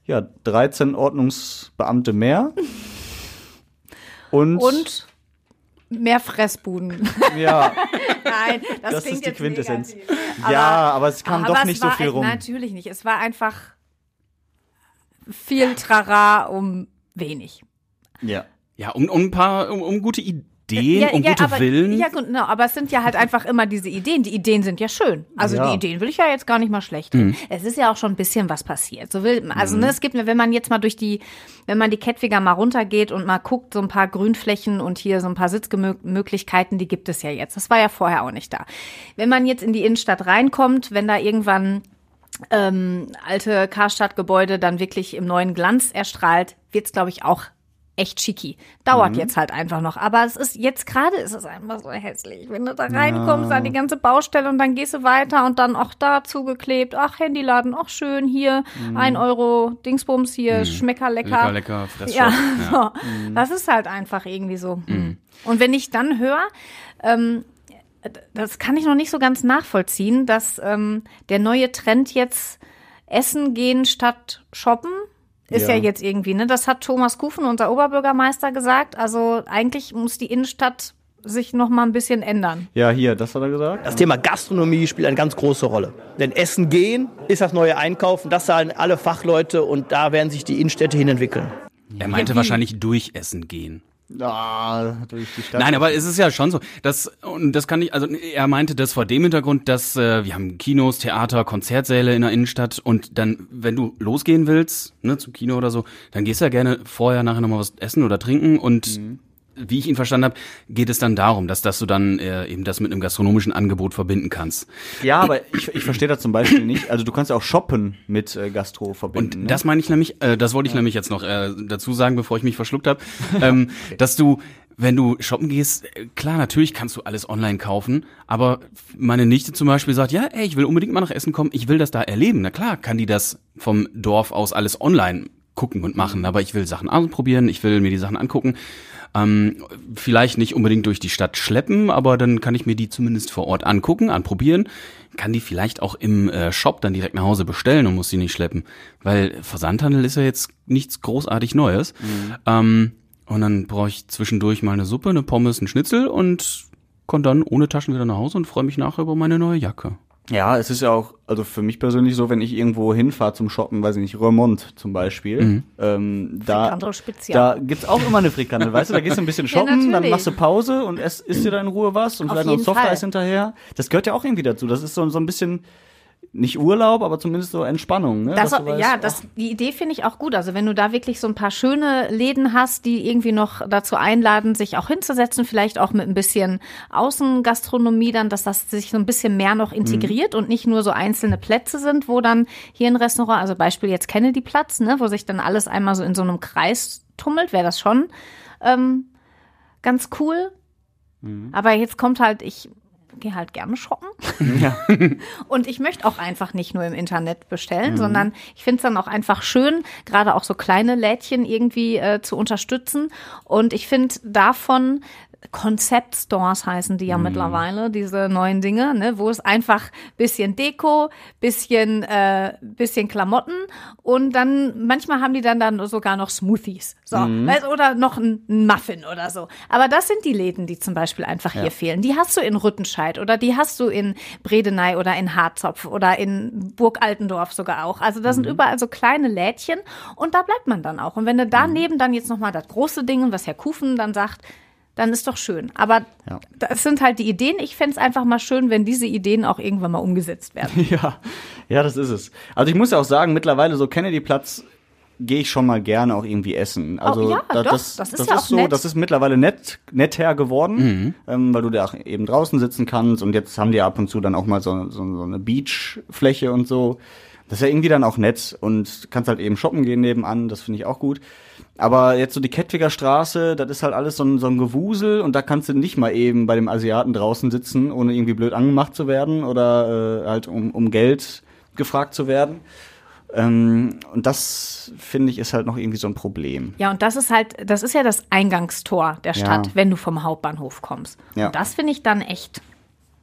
ja, 13 Ordnungsbeamte mehr. Und, Und mehr Fressbuden. ja, Nein, das, das klingt ist die jetzt Quintessenz. negativ. ja, aber es kam Aber doch es nicht so viel rum. Natürlich nicht. Es war einfach viel Trara um wenig. Ja. Ja, um, um ein paar, um, um gute Ideen, um gute aber, Willen. Ja, genau, aber es sind ja halt einfach immer diese Ideen. Die Ideen sind ja schön. Also Ja. die Ideen will ich ja jetzt gar nicht mal schlecht Mhm. reden. Es ist ja auch schon ein bisschen was passiert. So will, also ne, es gibt, wenn man jetzt mal durch die, wenn man die Kettwiger mal runtergeht und mal guckt, so ein paar Grünflächen und hier so ein paar Sitzmöglichkeiten, die gibt es ja jetzt. Das war ja vorher auch nicht da. Wenn man jetzt in die Innenstadt reinkommt, wenn da irgendwann ähm, alte Karstadtgebäude dann wirklich im neuen Glanz erstrahlt, wird's glaube ich, auch echt schicki. Dauert Mhm. jetzt halt einfach noch. Aber es ist, jetzt gerade ist es einfach so hässlich. Wenn du da reinkommst, an die ganze Baustelle und dann gehst du weiter und dann auch da zugeklebt. Ach, Handyladen, ach schön, hier, ein Euro, Dingsbums hier, Schmecker lecker. Lecker, lecker, Fressshop. Ja, Ja. so. das ist halt einfach irgendwie so. Und wenn ich dann höre, ähm, das kann ich noch nicht so ganz nachvollziehen, dass ähm, der neue Trend jetzt Essen gehen statt shoppen ist ja. Ja. jetzt irgendwie, ne? Das hat Thomas Kufen, unser Oberbürgermeister, gesagt. Also eigentlich muss die Innenstadt sich noch mal ein bisschen ändern. Ja, hier, das hat er gesagt. Das Thema Gastronomie spielt eine ganz große Rolle. Denn Essen gehen ist das neue Einkaufen, das zahlen alle Fachleute und da werden sich die Innenstädte hin entwickeln. Er meinte wahrscheinlich durch Essen gehen. Ah, durch die Stadt. Nein, aber es ist ja schon so, dass und das kann ich, also er meinte das vor dem Hintergrund, dass äh, wir haben Kinos, Theater, Konzertsäle in der Innenstadt und dann, wenn du losgehen willst, ne, zum Kino oder so, dann gehst du ja gerne vorher, nachher nochmal was essen oder trinken und wie ich ihn verstanden habe, geht es dann darum, dass, dass du dann äh, eben das mit einem gastronomischen Angebot verbinden kannst. Ja, aber ich, ich verstehe das zum Beispiel nicht. Also du kannst ja auch shoppen mit äh, Gastro verbinden. Und ne? das meine ich nämlich, äh, das wollte ich nämlich jetzt noch äh, dazu sagen, bevor ich mich verschluckt habe, ähm, dass du wenn du shoppen gehst, äh, klar, natürlich kannst du alles online kaufen, aber meine Nichte zum Beispiel sagt, ja, ey, ich will unbedingt mal nach Essen kommen, ich will das da erleben. Na klar, kann die das vom Dorf aus alles online gucken und machen, aber ich will Sachen ausprobieren, ich will mir die Sachen angucken. Ähm, vielleicht nicht unbedingt durch die Stadt schleppen, aber dann kann ich mir die zumindest vor Ort angucken, anprobieren. Kann die vielleicht auch im äh, Shop dann direkt nach Hause bestellen und muss die nicht schleppen. Weil Versandhandel ist ja jetzt nichts großartig Neues. Ähm, und dann brauche ich zwischendurch mal eine Suppe, eine Pommes, einen Schnitzel und komme dann ohne Taschen wieder nach Hause und freue mich nachher über meine neue Jacke. Ja, es ist ja auch, also für mich persönlich so, wenn ich irgendwo hinfahre zum Shoppen, weiß ich nicht, Remont zum Beispiel, Mhm. ähm, da, da gibt's auch immer eine Frikandel, weißt du, da gehst du ein bisschen shoppen, dann natürlich. machst du Pause und es isst dir da in Ruhe was und Auf vielleicht noch ein Softeis hinterher. Das gehört ja auch irgendwie dazu. Das ist so, so ein bisschen, nicht Urlaub, aber zumindest so Entspannung, ne? Das, weißt, ja, das, die Idee finde ich auch gut. Also wenn du da wirklich so ein paar schöne Läden hast, die irgendwie noch dazu einladen, sich auch hinzusetzen, vielleicht auch mit ein bisschen Außengastronomie dann, dass das sich so ein bisschen mehr noch integriert und nicht nur so einzelne Plätze sind, wo dann hier ein Restaurant, also Beispiel jetzt Kennedy Platz, ne, wo sich dann alles einmal so in so einem Kreis tummelt, wäre das schon ähm, ganz cool. Aber jetzt kommt halt, ich gehe halt gerne shoppen. Und ich möchte auch einfach nicht nur im Internet bestellen, Mhm. sondern ich finde es dann auch einfach schön, gerade auch so kleine Lädchen irgendwie äh, zu unterstützen. Und ich finde davon Konzeptstores heißen die ja mittlerweile, diese neuen Dinge, ne, wo es einfach bisschen Deko, bisschen äh, bisschen Klamotten und dann manchmal haben die dann dann sogar noch Smoothies, so Mhm. weißt, oder noch ein, Muffin oder so. Aber das sind die Läden, die zum Beispiel einfach Ja. hier fehlen. Die hast du in Rüttenscheid oder die hast du in Bredeney oder in Harzopf oder in Burg Altendorf sogar auch. Also da sind überall so kleine Lädchen und da bleibt man dann auch. Und wenn du daneben dann jetzt nochmal das große Ding, was Herr Kufen dann sagt, dann ist doch schön. Aber Ja. das sind halt die Ideen. Ich fänd's einfach mal schön, wenn diese Ideen auch irgendwann mal umgesetzt werden. Ja, ja, das ist es. Also ich muss ja auch sagen, mittlerweile so Kennedy-Platz gehe ich schon mal gerne auch irgendwie essen. Also Oh, ja, da- doch, das, das ist das ja ist auch so, nett. das ist mittlerweile nett, netter geworden, ähm, weil du da auch eben draußen sitzen kannst und jetzt haben die ab und zu dann auch mal so, so, so eine Beachfläche und so. Das ist ja irgendwie dann auch nett und kannst halt eben shoppen gehen nebenan, das finde ich auch gut. Aber jetzt so die Kettwiger Straße, das ist halt alles so ein, so ein Gewusel und da kannst du nicht mal eben bei dem Asiaten draußen sitzen, ohne irgendwie blöd angemacht zu werden oder äh, halt um, um Geld gefragt zu werden. Ähm, und das finde ich ist halt noch irgendwie so ein Problem. Ja, und das ist halt, das ist ja das Eingangstor der Stadt, Ja. wenn du vom Hauptbahnhof kommst. Ja. Und das finde ich dann echt.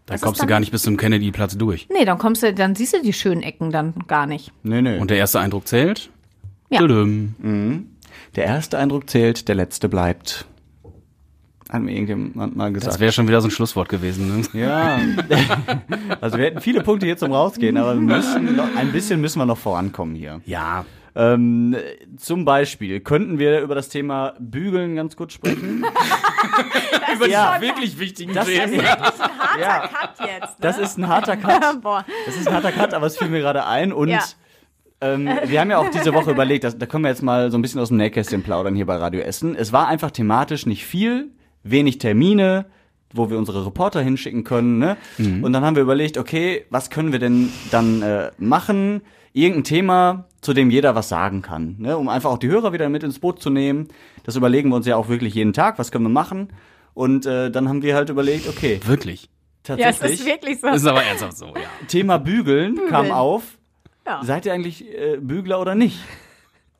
Da Das kommst ist du dann- gar nicht bis zum Kennedy-Platz durch. Nee, dann kommst du, dann siehst du die schönen Ecken dann gar nicht. Nee, nee. Und der erste Eindruck zählt? Ja. Tudum. Mhm. Der erste Eindruck zählt, der letzte bleibt. Hat mir irgendjemand mal gesagt. Das wäre schon wieder so ein Schlusswort gewesen. Ne? Ja. also wir hätten viele Punkte hier zum Rausgehen, aber wir müssen noch, ein bisschen müssen wir noch vorankommen hier. Ja. Ähm, zum Beispiel könnten wir über das Thema Bügeln ganz kurz sprechen. Über Ja. die wirklich wichtigen Das- Themen. Harter Ja. Cut jetzt. Das ist ein harter Cut. Boah. Das ist ein harter Cut, aber es fiel mir gerade ein und Ja. ähm, wir haben ja auch diese Woche überlegt, dass, da können wir jetzt mal so ein bisschen aus dem Nähkästchen plaudern hier bei Radio Essen. Es war einfach thematisch nicht viel, wenig Termine, wo wir unsere Reporter hinschicken können. Ne? Und dann haben wir überlegt, okay, was können wir denn dann äh, machen? Irgendein Thema, zu dem jeder was sagen kann, ne? um einfach auch die Hörer wieder mit ins Boot zu nehmen. Das überlegen wir uns ja auch wirklich jeden Tag, was können wir machen? Und äh, dann haben wir halt überlegt, okay, Wirklich. Ja, es tatsächlich. ist wirklich so. Das ist aber ernsthaft so, ja. Thema Bügeln, kam auf. Ja. Seid ihr eigentlich äh, Bügler oder nicht?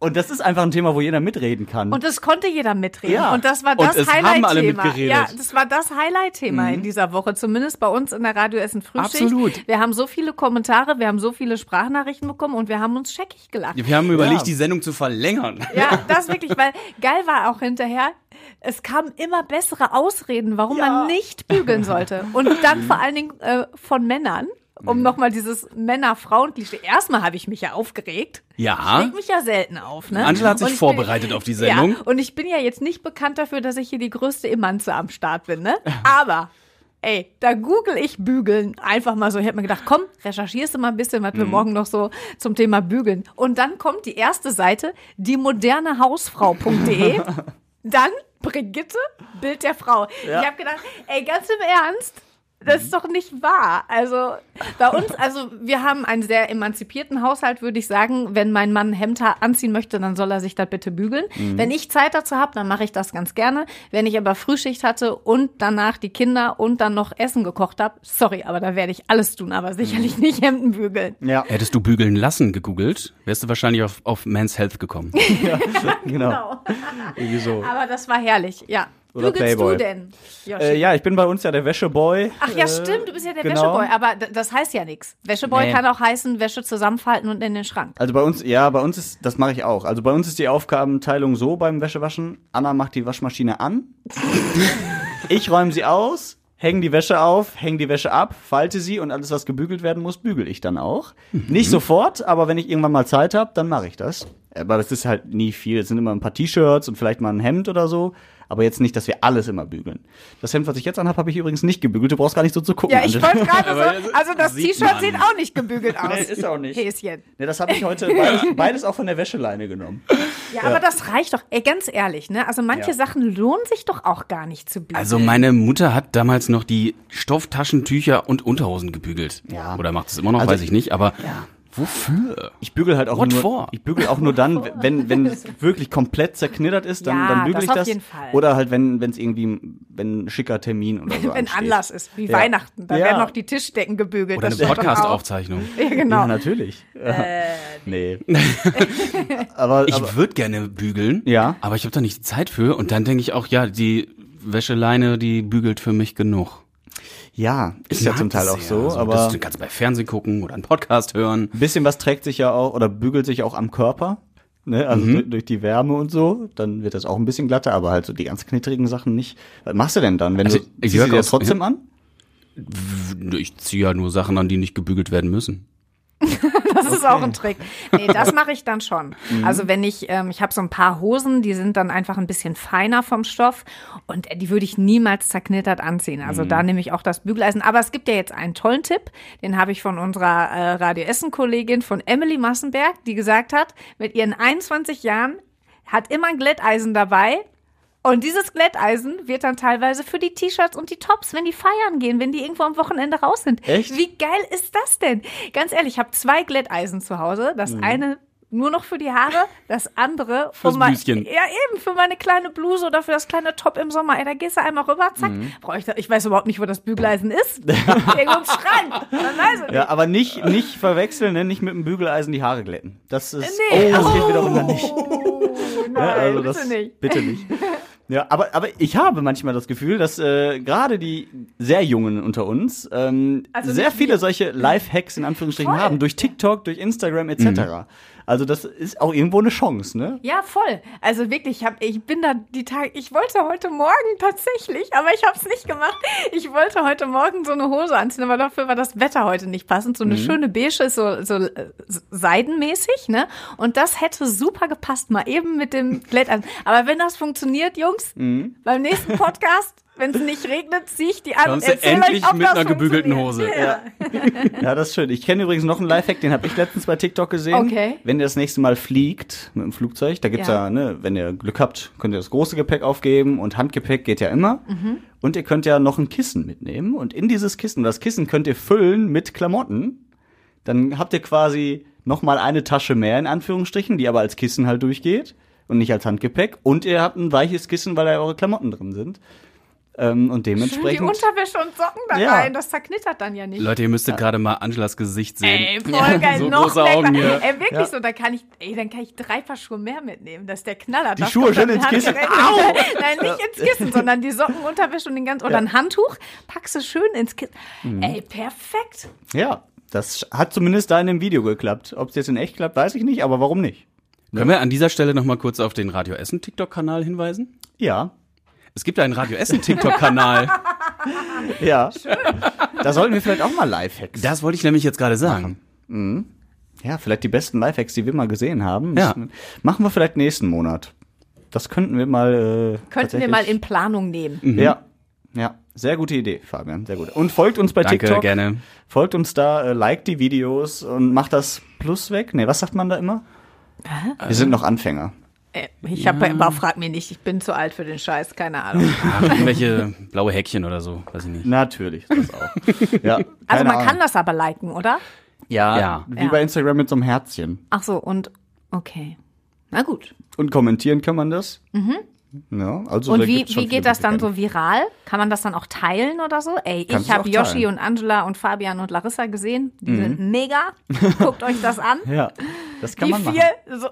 Und das ist einfach ein Thema, wo jeder mitreden kann. Und das konnte jeder mitreden. Ja. Und das war das Highlight-Thema. Ja, das war das Highlight-Thema in dieser Woche, zumindest bei uns in der Radio Essen Frühschicht. Absolut. Wir haben so viele Kommentare, wir haben so viele Sprachnachrichten bekommen und wir haben uns scheckig gelacht. Wir haben überlegt, Ja. die Sendung zu verlängern. Ja, das wirklich, weil geil war auch hinterher, es kamen immer bessere Ausreden, warum man nicht bügeln sollte. Und dann vor allen Dingen äh, von Männern, um nochmal dieses Männer-Frauen-Klischee. Erstmal habe ich mich ja aufgeregt. Ich Ja. reg mich ja selten auf, ne? Angela hat sich ich vorbereitet auf die Sendung. Ja, und ich bin ja jetzt nicht bekannt dafür, dass ich hier die größte Emanze am Start bin, ne? Aber, ey, da google ich Bügeln einfach mal so. Ich habe mir gedacht, komm, recherchierst du mal ein bisschen, was Mhm. wir morgen noch so zum Thema Bügeln. Und dann kommt die erste Seite, die moderne Hausfrau.de. dann Brigitte, Bild der Frau. Ja. Ich habe gedacht, ey, ganz im Ernst, das ist doch nicht wahr. Also bei uns, also wir haben einen sehr emanzipierten Haushalt, würde ich sagen. Wenn mein Mann ein Hemd anziehen möchte, dann soll er sich das bitte bügeln. Mhm. Wenn ich Zeit dazu habe, dann mache ich das ganz gerne. Wenn ich aber Frühschicht hatte und danach die Kinder und dann noch Essen gekocht habe, sorry, aber da werde ich alles tun, aber sicherlich nicht Hemden bügeln. Ja. Hättest du bügeln lassen gegoogelt, wärst du wahrscheinlich auf, auf Men's Health gekommen. genau. Irgendwie so. Aber das war herrlich, ja. Oder Bügelst Playboy. du denn? Äh, ja, ich bin bei uns ja der Wäscheboy. Ach ja, Äh, stimmt, du bist ja der genau. Wäscheboy, aber das heißt ja nichts. Wäscheboy Nee. kann auch heißen, Wäsche zusammenfalten und in den Schrank. Also bei uns, ja, bei uns ist, das mache ich auch. Also bei uns ist die Aufgabenteilung so beim Wäschewaschen. Anna macht die Waschmaschine an. ich räume sie aus, hänge die Wäsche auf, hänge die Wäsche ab, falte sie und alles, was gebügelt werden muss, bügel ich dann auch. Nicht sofort, aber wenn ich irgendwann mal Zeit habe, dann mache ich das. Aber das ist halt nie viel. Es sind immer ein paar T-Shirts und vielleicht mal ein Hemd oder so. Aber jetzt nicht, dass wir alles immer bügeln. Das Hemd, was ich jetzt anhabe, habe ich übrigens nicht gebügelt. Du brauchst gar nicht so zu gucken. Ja, ich wollte gerade so, also das T-Shirt sieht auch nicht gebügelt aus. Nee, ist auch nicht. Häschen. Ne, das habe ich heute beides, beides auch von der Wäscheleine genommen. Ja, aber das reicht doch, ey, ganz ehrlich, ne? Also manche Ja. Sachen lohnen sich doch auch gar nicht zu bügeln. Also meine Mutter hat damals noch die Stofftaschentücher und Unterhosen gebügelt. Ja. Oder macht es immer noch, Also weiß ich nicht, aber wofür? Ich bügel halt auch What nur, for? ich bügel auch nur dann, wenn wenn es wirklich komplett zerknittert ist, dann, Ja, dann bügel das ich auf das. jeden Fall. Oder halt wenn wenn es irgendwie wenn ein schicker Termin oder so Wenn ansteht. Anlass ist, wie Ja. Weihnachten, da Ja. werden noch die Tischdecken gebügelt. Oder das eine auch. Podcast-Aufzeichnung. Ja, genau. Ja, natürlich. Äh, nee. aber Ich aber, würde gerne bügeln, Ja. aber ich habe da nicht die Zeit für. Und dann denke ich auch, ja, die Wäscheleine, die bügelt für mich genug. Ja, ist Ich ja zum Teil auch so, Also, aber du kannst bei Fernsehen gucken oder einen Podcast hören. ein bisschen was trägt sich ja auch oder bügelt sich auch am Körper. Ne, also Mhm. durch, durch die Wärme und so, dann wird das auch ein bisschen glatter, aber halt so die ganz knitterigen Sachen nicht. Was machst du denn dann, wenn Also, du ziehst du dir trotzdem an? Ich ziehe ja nur Sachen an, die nicht gebügelt werden müssen. Das ist auch ein Trick. Nee, das mache ich dann schon. Mhm. Also wenn ich, ähm, ich habe so ein paar Hosen, die sind dann einfach ein bisschen feiner vom Stoff und die würde ich niemals zerknittert anziehen. Also Mhm. da nehme ich auch das Bügeleisen. Aber es gibt ja jetzt einen tollen Tipp, den habe ich von unserer äh, Radio Essen-Kollegin von Emily Massenberg, die gesagt hat, mit ihren 21 Jahren hat immer ein Glätteisen dabei. Und dieses Glätteisen wird dann teilweise für die T-Shirts und die Tops, wenn die feiern gehen, wenn die irgendwo am Wochenende raus sind. Echt? Wie geil ist das denn? Ganz ehrlich, ich habe zwei Glätteisen zu Hause. Das Mhm. eine nur noch für die Haare, das andere Fürs um mein-. Ja, eben, für meine kleine Bluse oder für das kleine Top im Sommer. Ey, da gehst du einmal rüber, zack. Mhm. Brauch ich, da, ich weiß überhaupt nicht, wo das Bügeleisen ist. Irgendwo im Schrank. Ja, aber nicht, nicht verwechseln, ne? nicht mit dem Bügeleisen die Haare glätten. Das ist, Nee. oh, das geht wiederum dann nicht. Nein, Ja, also bitte das, nicht. Bitte nicht. Ja, aber, aber ich habe manchmal das Gefühl, dass äh, gerade die sehr Jungen unter uns ähm, Also sehr viele solche Life-Hacks in Anführungsstrichen Voll. haben, durch TikTok, durch Instagram etc. Also das ist auch irgendwo eine Chance, ne? Ja, voll. Also wirklich, ich, hab, ich bin da die Tage, ich wollte heute Morgen tatsächlich, aber ich habe es nicht gemacht. Ich wollte heute Morgen so eine Hose anziehen, aber dafür war das Wetter heute nicht passend. So eine Mhm. schöne beige, so, so äh, seidenmäßig, ne? Und das hätte super gepasst, mal eben mit dem Glätteisen. Aber wenn das funktioniert, Jungs, Mhm. beim nächsten Podcast, wenn es nicht regnet, ziehe ich die an und Kommst erzähle endlich euch, ob mit das einer gebügelten. Hose. Ja. Ja, das ist schön. Ich kenne übrigens noch einen Lifehack, den habe ich letztens bei TikTok gesehen. Okay. Wenn ihr das nächste Mal fliegt mit dem Flugzeug, da gibt's ja, Ja. ne, wenn ihr Glück habt, könnt ihr das große Gepäck aufgeben und Handgepäck geht ja immer. Mhm. Und ihr könnt ja noch ein Kissen mitnehmen und in dieses Kissen, das Kissen könnt ihr füllen mit Klamotten. Dann habt ihr quasi noch mal eine Tasche mehr in Anführungsstrichen, die aber als Kissen halt durchgeht und nicht als Handgepäck. Und ihr habt ein weiches Kissen, weil da eure Klamotten drin sind. Ähm, und Schön die dementsprechend. Unterwäsche und Socken da Ja. rein, das zerknittert dann ja nicht. Leute, ihr müsstet gerade mal Angelas Gesicht sehen. Ey, voll geil, so noch große. Augen hier. Ey, wirklich Ja. so, da kann ich, ey, dann kann ich drei Paar Schuhe mehr mitnehmen. Das ist der Knaller. Die Das Schuhe schön ins Kissen. direkt- Nein, nicht ins Kissen, sondern die Socken, Unterwäsche und den ganzen, oder Ja. ein Handtuch, packst du schön ins Kissen. Mhm. Ey, perfekt. Ja, das hat zumindest da in dem Video geklappt. Ob es jetzt in echt klappt, weiß ich nicht, aber warum nicht? Können wir an dieser Stelle noch mal kurz auf den Radio Essen TikTok-Kanal hinweisen? Ja. Es gibt einen Radio Essen TikTok-Kanal. Ja. Da sollten wir vielleicht auch mal Lifehacks. Das wollte ich nämlich jetzt gerade sagen. Mhm. Ja, vielleicht die besten Lifehacks, die wir mal gesehen haben. Ja. Machen wir vielleicht nächsten Monat. Das könnten wir mal. Äh, Könnten wir mal in Planung nehmen. Mhm. Ja. Ja, sehr gute Idee, Fabian, sehr gut. Und folgt uns bei Danke, TikTok. gerne. Folgt uns da, äh, liked die Videos und macht das Plus weg. Nee, was sagt man da immer? Wir sind noch Anfänger. Äh, Ich habe aber frag mich nicht, ich bin zu alt für den Scheiß, keine Ahnung. Ach, irgendwelche blaue Häkchen oder so, weiß ich nicht. Natürlich, das auch. Ja, Also man Ahnung. kann das aber liken, oder? Ja, Ja. wie Ja. bei Instagram mit so einem Herzchen. Ach so, und okay. Na gut. Und kommentieren kann man das. Mhm. Ja, also und wie, wie geht das dann so viral? Kann man das dann auch teilen oder so? Ey, Kannst ich habe Yoshi teilen. und Angela und Fabian und Larissa gesehen. Die Mhm. sind mega. Guckt euch das an. Ja, das kann die man machen. vier, so,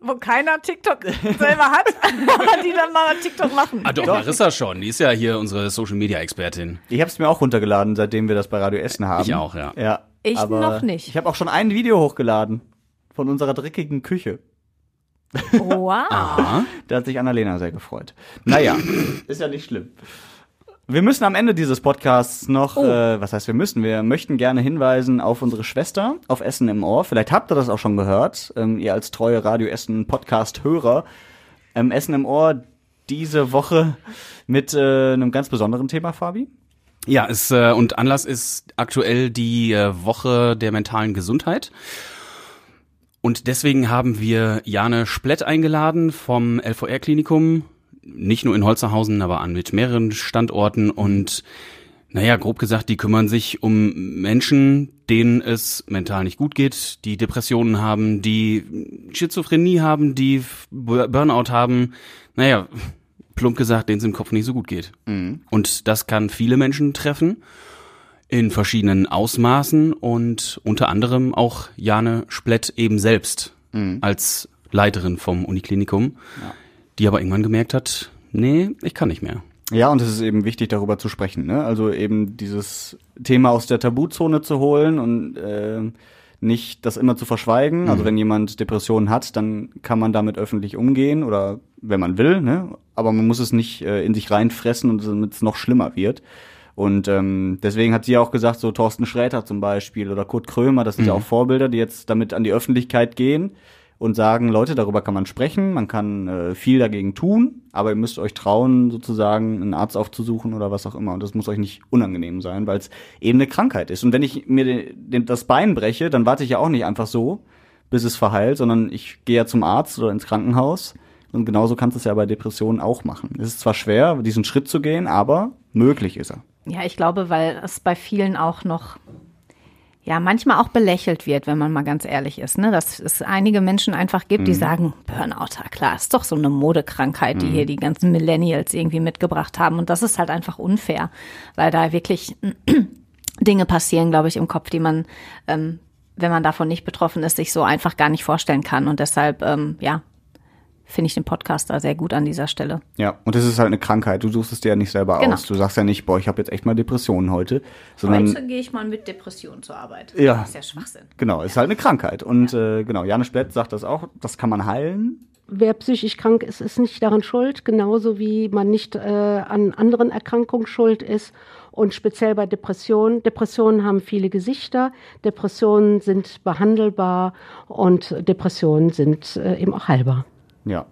wo keiner TikTok selber hat, aber die dann mal TikTok machen. Ah, doch, Larissa schon. Die ist ja hier unsere Social Media Expertin. Ich habe es mir auch runtergeladen, seitdem wir das bei Radio Essen haben. Ich auch, ja. Ja. Ich noch nicht. Ich habe auch schon ein Video hochgeladen von unserer dreckigen Küche. Wow. Da hat sich Annalena sehr gefreut. Naja, ist ja nicht schlimm. Wir müssen am Ende dieses Podcasts noch, Oh. äh, was heißt wir müssen, wir möchten gerne hinweisen auf unsere Schwester, auf Essen im Ohr. Vielleicht habt ihr das auch schon gehört, ähm, ihr als treue Radio Essen Podcast-Hörer. Ähm, Essen im Ohr diese Woche mit äh, einem ganz besonderen Thema, Fabi. Ja, es, äh, und Anlass ist aktuell die äh, Woche der mentalen Gesundheit. Und deswegen haben wir Jane Splett eingeladen vom LVR-Klinikum, nicht nur in Holzerhausen, aber an mit mehreren Standorten und naja, grob gesagt, die kümmern sich um Menschen, denen es mental nicht gut geht, die Depressionen haben, die Schizophrenie haben, die Burnout haben. Naja, plump gesagt, denen es im Kopf nicht so gut geht. Und das kann viele Menschen treffen in verschiedenen Ausmaßen und unter anderem auch Jane Splett eben selbst als Leiterin vom Uniklinikum, die aber irgendwann gemerkt hat, nee, ich kann nicht mehr. Ja, und es ist eben wichtig, darüber zu sprechen. Ne? Also eben dieses Thema aus der Tabuzone zu holen und äh, nicht das immer zu verschweigen. Also Mhm. wenn jemand Depressionen hat, dann kann man damit öffentlich umgehen oder wenn man will. Ne? Aber man muss es nicht äh, in sich reinfressen und damit es noch schlimmer wird. Und ähm, deswegen hat sie ja auch gesagt, so Thorsten Sträter zum Beispiel oder Kurt Krömer, das sind ja Mhm. auch Vorbilder, die jetzt damit an die Öffentlichkeit gehen und sagen, Leute, darüber kann man sprechen, man kann äh, viel dagegen tun, aber ihr müsst euch trauen, sozusagen einen Arzt aufzusuchen oder was auch immer. Und das muss euch nicht unangenehm sein, weil es eben eine Krankheit ist. Und wenn ich mir den, den, das Bein breche, dann warte ich ja auch nicht einfach so, bis es verheilt, sondern ich gehe ja zum Arzt oder ins Krankenhaus. Und genauso kannst du es ja bei Depressionen auch machen. Es ist zwar schwer, diesen Schritt zu gehen, aber möglich ist er. Ja, ich glaube, weil es bei vielen auch noch ja manchmal auch belächelt wird, wenn man mal ganz ehrlich ist, ne? Dass es einige Menschen einfach gibt, die Mhm. sagen, Burnout, ja klar, ist doch so eine Modekrankheit, die Mhm. hier die ganzen Millennials irgendwie mitgebracht haben. Und das ist halt einfach unfair, weil da wirklich Dinge passieren, glaube ich, im Kopf, die man, ähm, wenn man davon nicht betroffen ist, sich so einfach gar nicht vorstellen kann. Und deshalb, ähm, ja, finde ich den Podcast da sehr gut an dieser Stelle. Ja, und es ist halt eine Krankheit. Du suchst es dir ja nicht selber Genau. aus. Du sagst ja nicht, boah, ich habe jetzt echt mal Depressionen heute, sondern gehe ich mal mit Depressionen zur Arbeit. Ja. Das ist ja Schwachsinn. genau, es ist halt eine Krankheit. Und äh, genau, Janne Splett sagt das auch, das kann man heilen. Wer psychisch krank ist, ist nicht daran schuld, genauso wie man nicht äh, an anderen Erkrankungen schuld ist. Und speziell bei Depressionen. Depressionen haben viele Gesichter. Depressionen sind behandelbar und Depressionen sind äh, eben auch heilbar. Ja.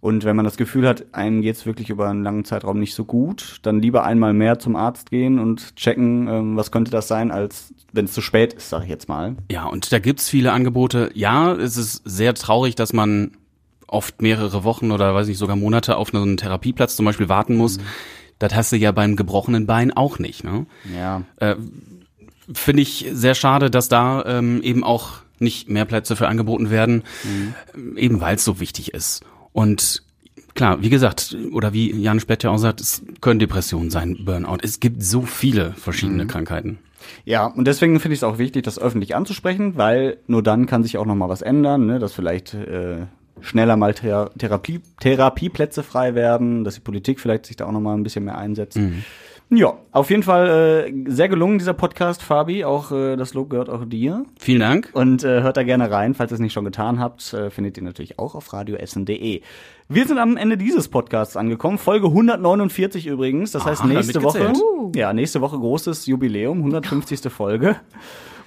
Und wenn man das Gefühl hat, einem geht's wirklich über einen langen Zeitraum nicht so gut, dann lieber einmal mehr zum Arzt gehen und checken, ähm, was könnte das sein, als wenn es zu spät ist, sag ich jetzt mal. Ja, und da gibt's viele Angebote. Ja, es ist sehr traurig, dass man oft mehrere Wochen oder weiß nicht, sogar Monate auf einen Therapieplatz zum Beispiel warten muss. Das hast du ja beim gebrochenen Bein auch nicht. Ne? Ja. Äh, Finde ich sehr schade, dass da ähm, eben auch nicht mehr Plätze für angeboten werden, Mhm. eben weil es so wichtig ist. Und klar, wie gesagt, oder wie Jan Splett ja auch sagt, es können Depressionen sein, Burnout. Es gibt so viele verschiedene Mhm. Krankheiten. Ja, und deswegen finde ich es auch wichtig, das öffentlich anzusprechen, weil nur dann kann sich auch noch mal was ändern, ne? dass vielleicht äh, schneller mal Thera Therapie Therapieplätze frei werden, dass die Politik vielleicht sich da auch noch mal ein bisschen mehr einsetzt. Ja, auf jeden Fall äh, sehr gelungen dieser Podcast, Fabi. Auch äh, das Lob gehört auch dir. Vielen Dank. Und äh, hört da gerne rein, falls ihr es nicht schon getan habt. Äh, findet ihr natürlich auch auf radioessen.de. Wir sind am Ende dieses Podcasts angekommen. Folge 149 übrigens. Das heißt Ah, nächste Woche. Ja, nächste Woche großes Jubiläum, 150. Folge.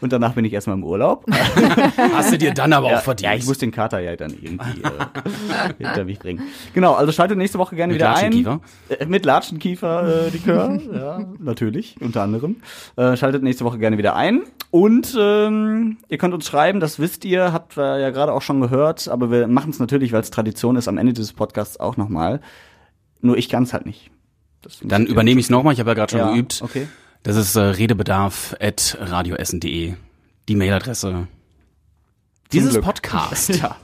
Und danach bin ich erstmal im Urlaub. Hast du dir dann aber ja, auch verdient. Ja, ich muss den Kater ja dann irgendwie äh, hinter mich bringen. Genau, also schaltet nächste Woche gerne Mit wieder ein. Äh, mit Latschenkiefer äh, Likör, ja, natürlich, unter anderem. Äh, schaltet nächste Woche gerne wieder ein. Und ähm, ihr könnt uns schreiben, das wisst ihr, habt wir ja gerade auch schon gehört, aber wir machen es natürlich, weil es Tradition ist, am Ende dieses Podcasts auch nochmal. Nur ich kann es halt nicht. Dann ihr- übernehme ich es nochmal, ich habe ja gerade schon Ja, geübt. okay. Das ist äh, redebedarf.radioessen.de. Die Mailadresse dieses Glück. Podcast. ja.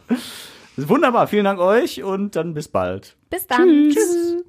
Wunderbar, vielen Dank euch und dann bis bald. Bis dann. Tschüss.